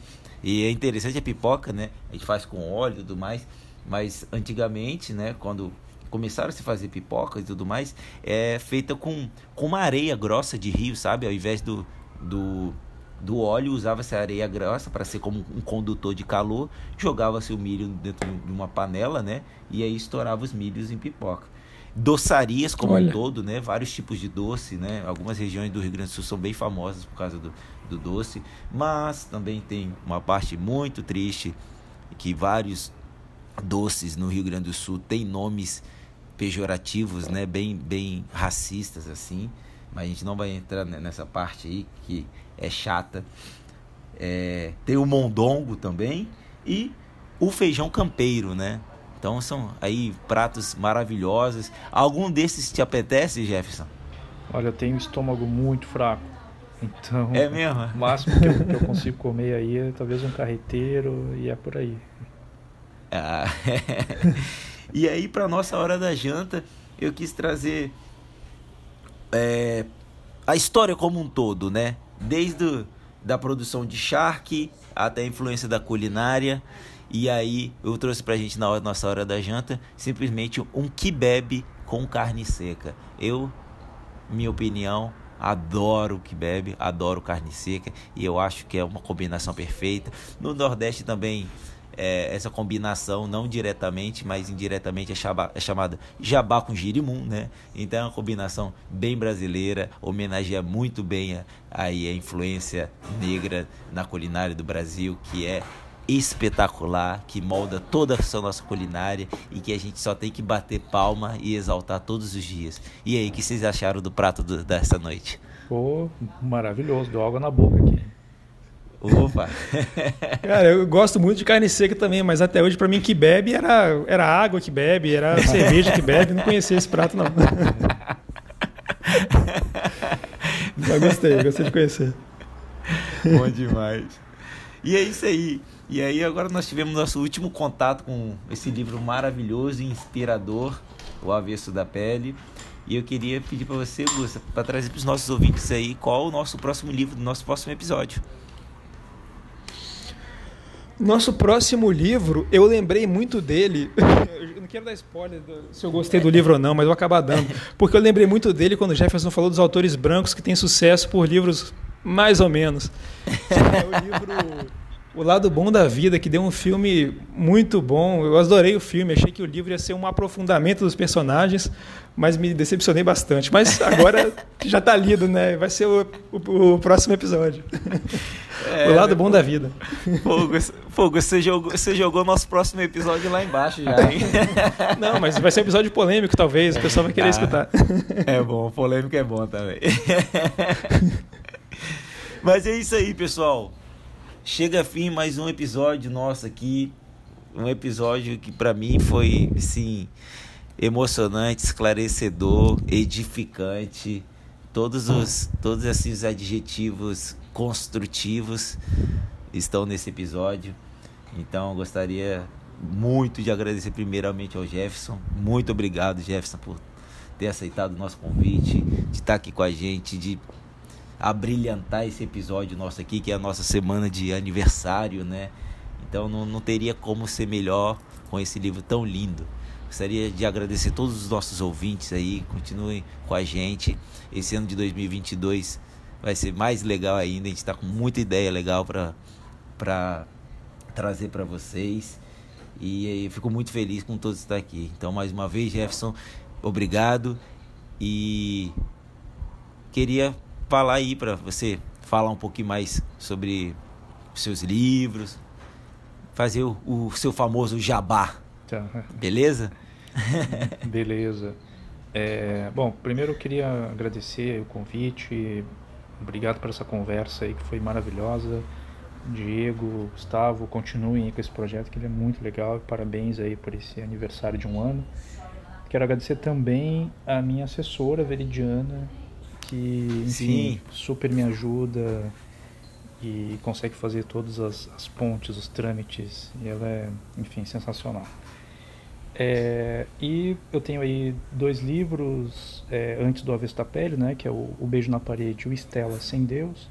E é interessante a pipoca, né? A gente faz com óleo e tudo mais, mas antigamente, né, quando começaram a se fazer pipoca e tudo mais, é feita com, com uma areia grossa de rio, sabe? Ao invés do, do, do óleo, usava-se areia grossa para ser como um condutor de calor, jogava-se o milho dentro de uma panela, né? E aí estourava os milhos em pipoca doçarias como Olha. um todo, né? Vários tipos de doce, né? Algumas regiões do Rio Grande do Sul são bem famosas por causa do, do doce, mas também tem uma parte muito triste que vários doces no Rio Grande do Sul têm nomes pejorativos, né? Bem, bem racistas assim. Mas a gente não vai entrar nessa parte aí que é chata. É, tem o mondongo também e o feijão campeiro, né? Então são aí pratos maravilhosos. Algum desses te apetece, Jefferson? Olha, eu tenho estômago muito fraco. Então, é mesmo? o máximo que eu, que eu consigo comer aí é talvez um carreteiro e é por aí. Ah, [LAUGHS] e aí, para nossa hora da janta, eu quis trazer é, a história como um todo, né? Desde o, da produção de charque até a influência da culinária. E aí eu trouxe pra gente na nossa hora da janta simplesmente um kebab com carne seca. Eu, minha opinião, adoro kebab, adoro carne seca e eu acho que é uma combinação perfeita. No Nordeste também é, essa combinação, não diretamente, mas indiretamente, é, chaba, é chamada jabá com girimum, né? Então é uma combinação bem brasileira, homenageia muito bem a, aí a influência negra na culinária do Brasil, que é espetacular que molda toda a nossa culinária e que a gente só tem que bater palma e exaltar todos os dias. E aí, o que vocês acharam do prato do, dessa noite? Pô, maravilhoso, deu água na boca aqui. Opa! [LAUGHS] Cara, eu gosto muito de carne seca também, mas até hoje para mim que bebe era, era água que bebe, era [LAUGHS] cerveja que bebe, não conhecia esse prato não. [LAUGHS] mas gostei, gostei de conhecer. Bom demais. E é isso aí. E aí agora nós tivemos nosso último contato com esse livro maravilhoso e inspirador, O Avesso da Pele. E eu queria pedir para você, Gusta, para trazer para os nossos ouvintes aí qual o nosso próximo livro do nosso próximo episódio. Nosso próximo livro, eu lembrei muito dele. [LAUGHS] Eu não quero dar spoiler do, se eu gostei do livro ou não, mas eu vou acabar dando. [LAUGHS] Porque eu lembrei muito dele quando o Jefferson falou dos autores brancos que têm sucesso por livros mais ou menos. [LAUGHS] É o livro O Lado Bom da Vida, que deu um filme muito bom. Eu adorei o filme, achei que o livro ia ser um aprofundamento dos personagens, mas me decepcionei bastante. Mas agora [LAUGHS] já está lido, né? Vai ser o, o, o próximo episódio. É, o lado bom da vida. Fogo, Fogo você, jogou, você jogou nosso próximo episódio lá embaixo já, hein? [LAUGHS] Não, mas vai ser um episódio polêmico, talvez. O pessoal vai querer ah, escutar. [LAUGHS] É bom, polêmico é bom também. Mas é isso aí, pessoal. Chega a fim mais um episódio nosso aqui. Um episódio que para mim foi, assim, emocionante, esclarecedor, edificante. Todos os todos esses adjetivos construtivos estão nesse episódio. Então, gostaria muito de agradecer primeiramente ao Jefferson. Muito obrigado, Jefferson, por ter aceitado o nosso convite, de estar aqui com a gente, de a brilhantar esse episódio nosso aqui, que é a nossa semana de aniversário, né? Então não, não teria como ser melhor com esse livro tão lindo. Gostaria de agradecer todos os nossos ouvintes aí, continuem com a gente. Esse ano de 2022 vai ser mais legal ainda, a gente está com muita ideia legal para trazer para vocês. E eu fico muito feliz com todos estar aqui. Então, mais uma vez, Jefferson, obrigado. E queria falar aí para você falar um pouquinho mais sobre os seus livros, fazer o, o seu famoso jabá. Tá. Beleza? [LAUGHS] Beleza. É, bom, primeiro eu queria agradecer o convite, obrigado por essa conversa aí que foi maravilhosa. Diego, Gustavo, continuem com esse projeto que ele é muito legal. Parabéns aí por esse aniversário de um ano. Quero agradecer também a minha assessora Veridiana, que enfim, super me ajuda e consegue fazer todas as, as, pontes, os trâmites, e ela é, enfim, sensacional. É, e eu tenho aí dois livros é, antes do Avesso da Pele, né, que é o, o Beijo na Parede e o Estela Sem Deus.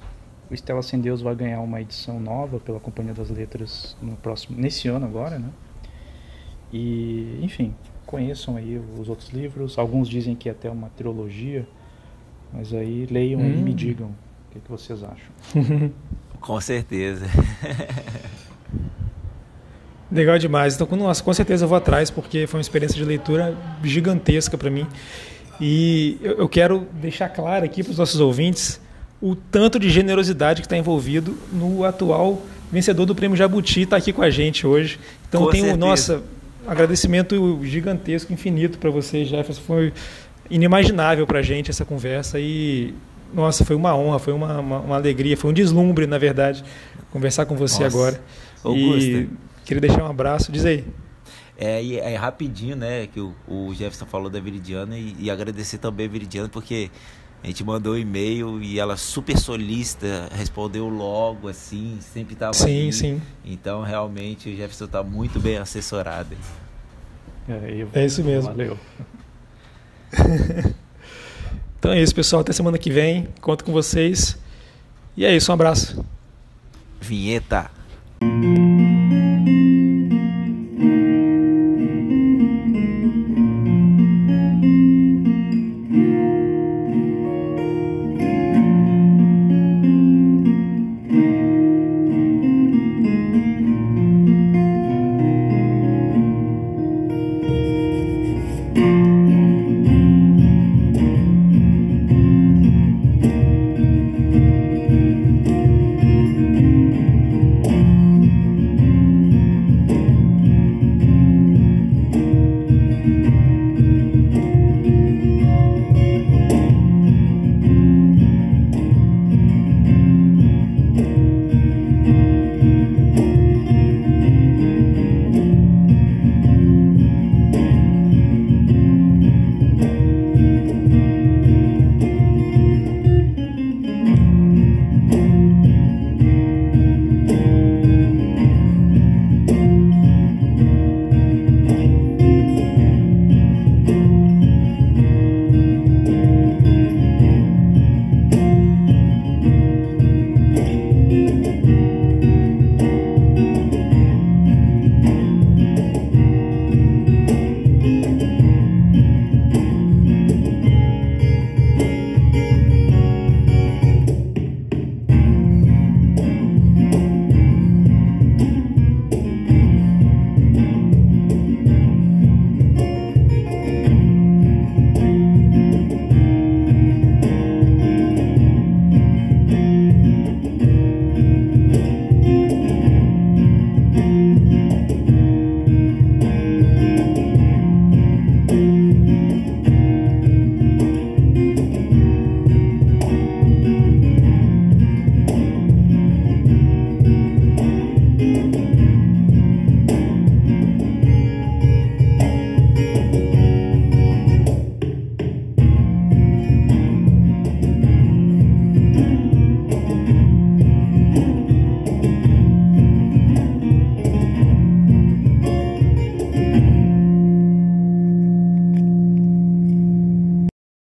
O Estela Sem Deus vai ganhar uma edição nova pela Companhia das Letras no próximo, nesse ano agora, né? E, enfim, conheçam aí os outros livros. Alguns dizem que é até uma trilogia, mas aí leiam hum. e me hum. digam o que, que vocês acham. [LAUGHS] com certeza. [LAUGHS] Legal demais. Então, com, nossa, com certeza eu vou atrás, porque foi uma experiência de leitura gigantesca para mim. E eu, eu, quero deixar claro aqui para os nossos ouvintes o tanto de generosidade que está envolvido no atual vencedor do Prêmio Jabuti, está aqui com a gente hoje. Então, tem o nosso agradecimento gigantesco, infinito para você, Jefferson. Foi inimaginável para a gente essa conversa e nossa, foi uma honra, foi uma, uma, uma, alegria, foi um deslumbre, na verdade, conversar com você nossa. agora. Augusta. E queria deixar um abraço, diz aí. É, é rapidinho, né, que o, o Jefferson falou da Veridiana e, e, agradecer também a Veridiana, porque a gente mandou um e-mail e ela super solista, respondeu logo, assim, sempre estava Sim, sim. Então, realmente, o Jefferson está muito bem assessorado. É, eu, é isso mesmo. Valeu. [LAUGHS] então é isso, pessoal. Até semana que vem. Conto com vocês. E é isso, um abraço. Vinheta.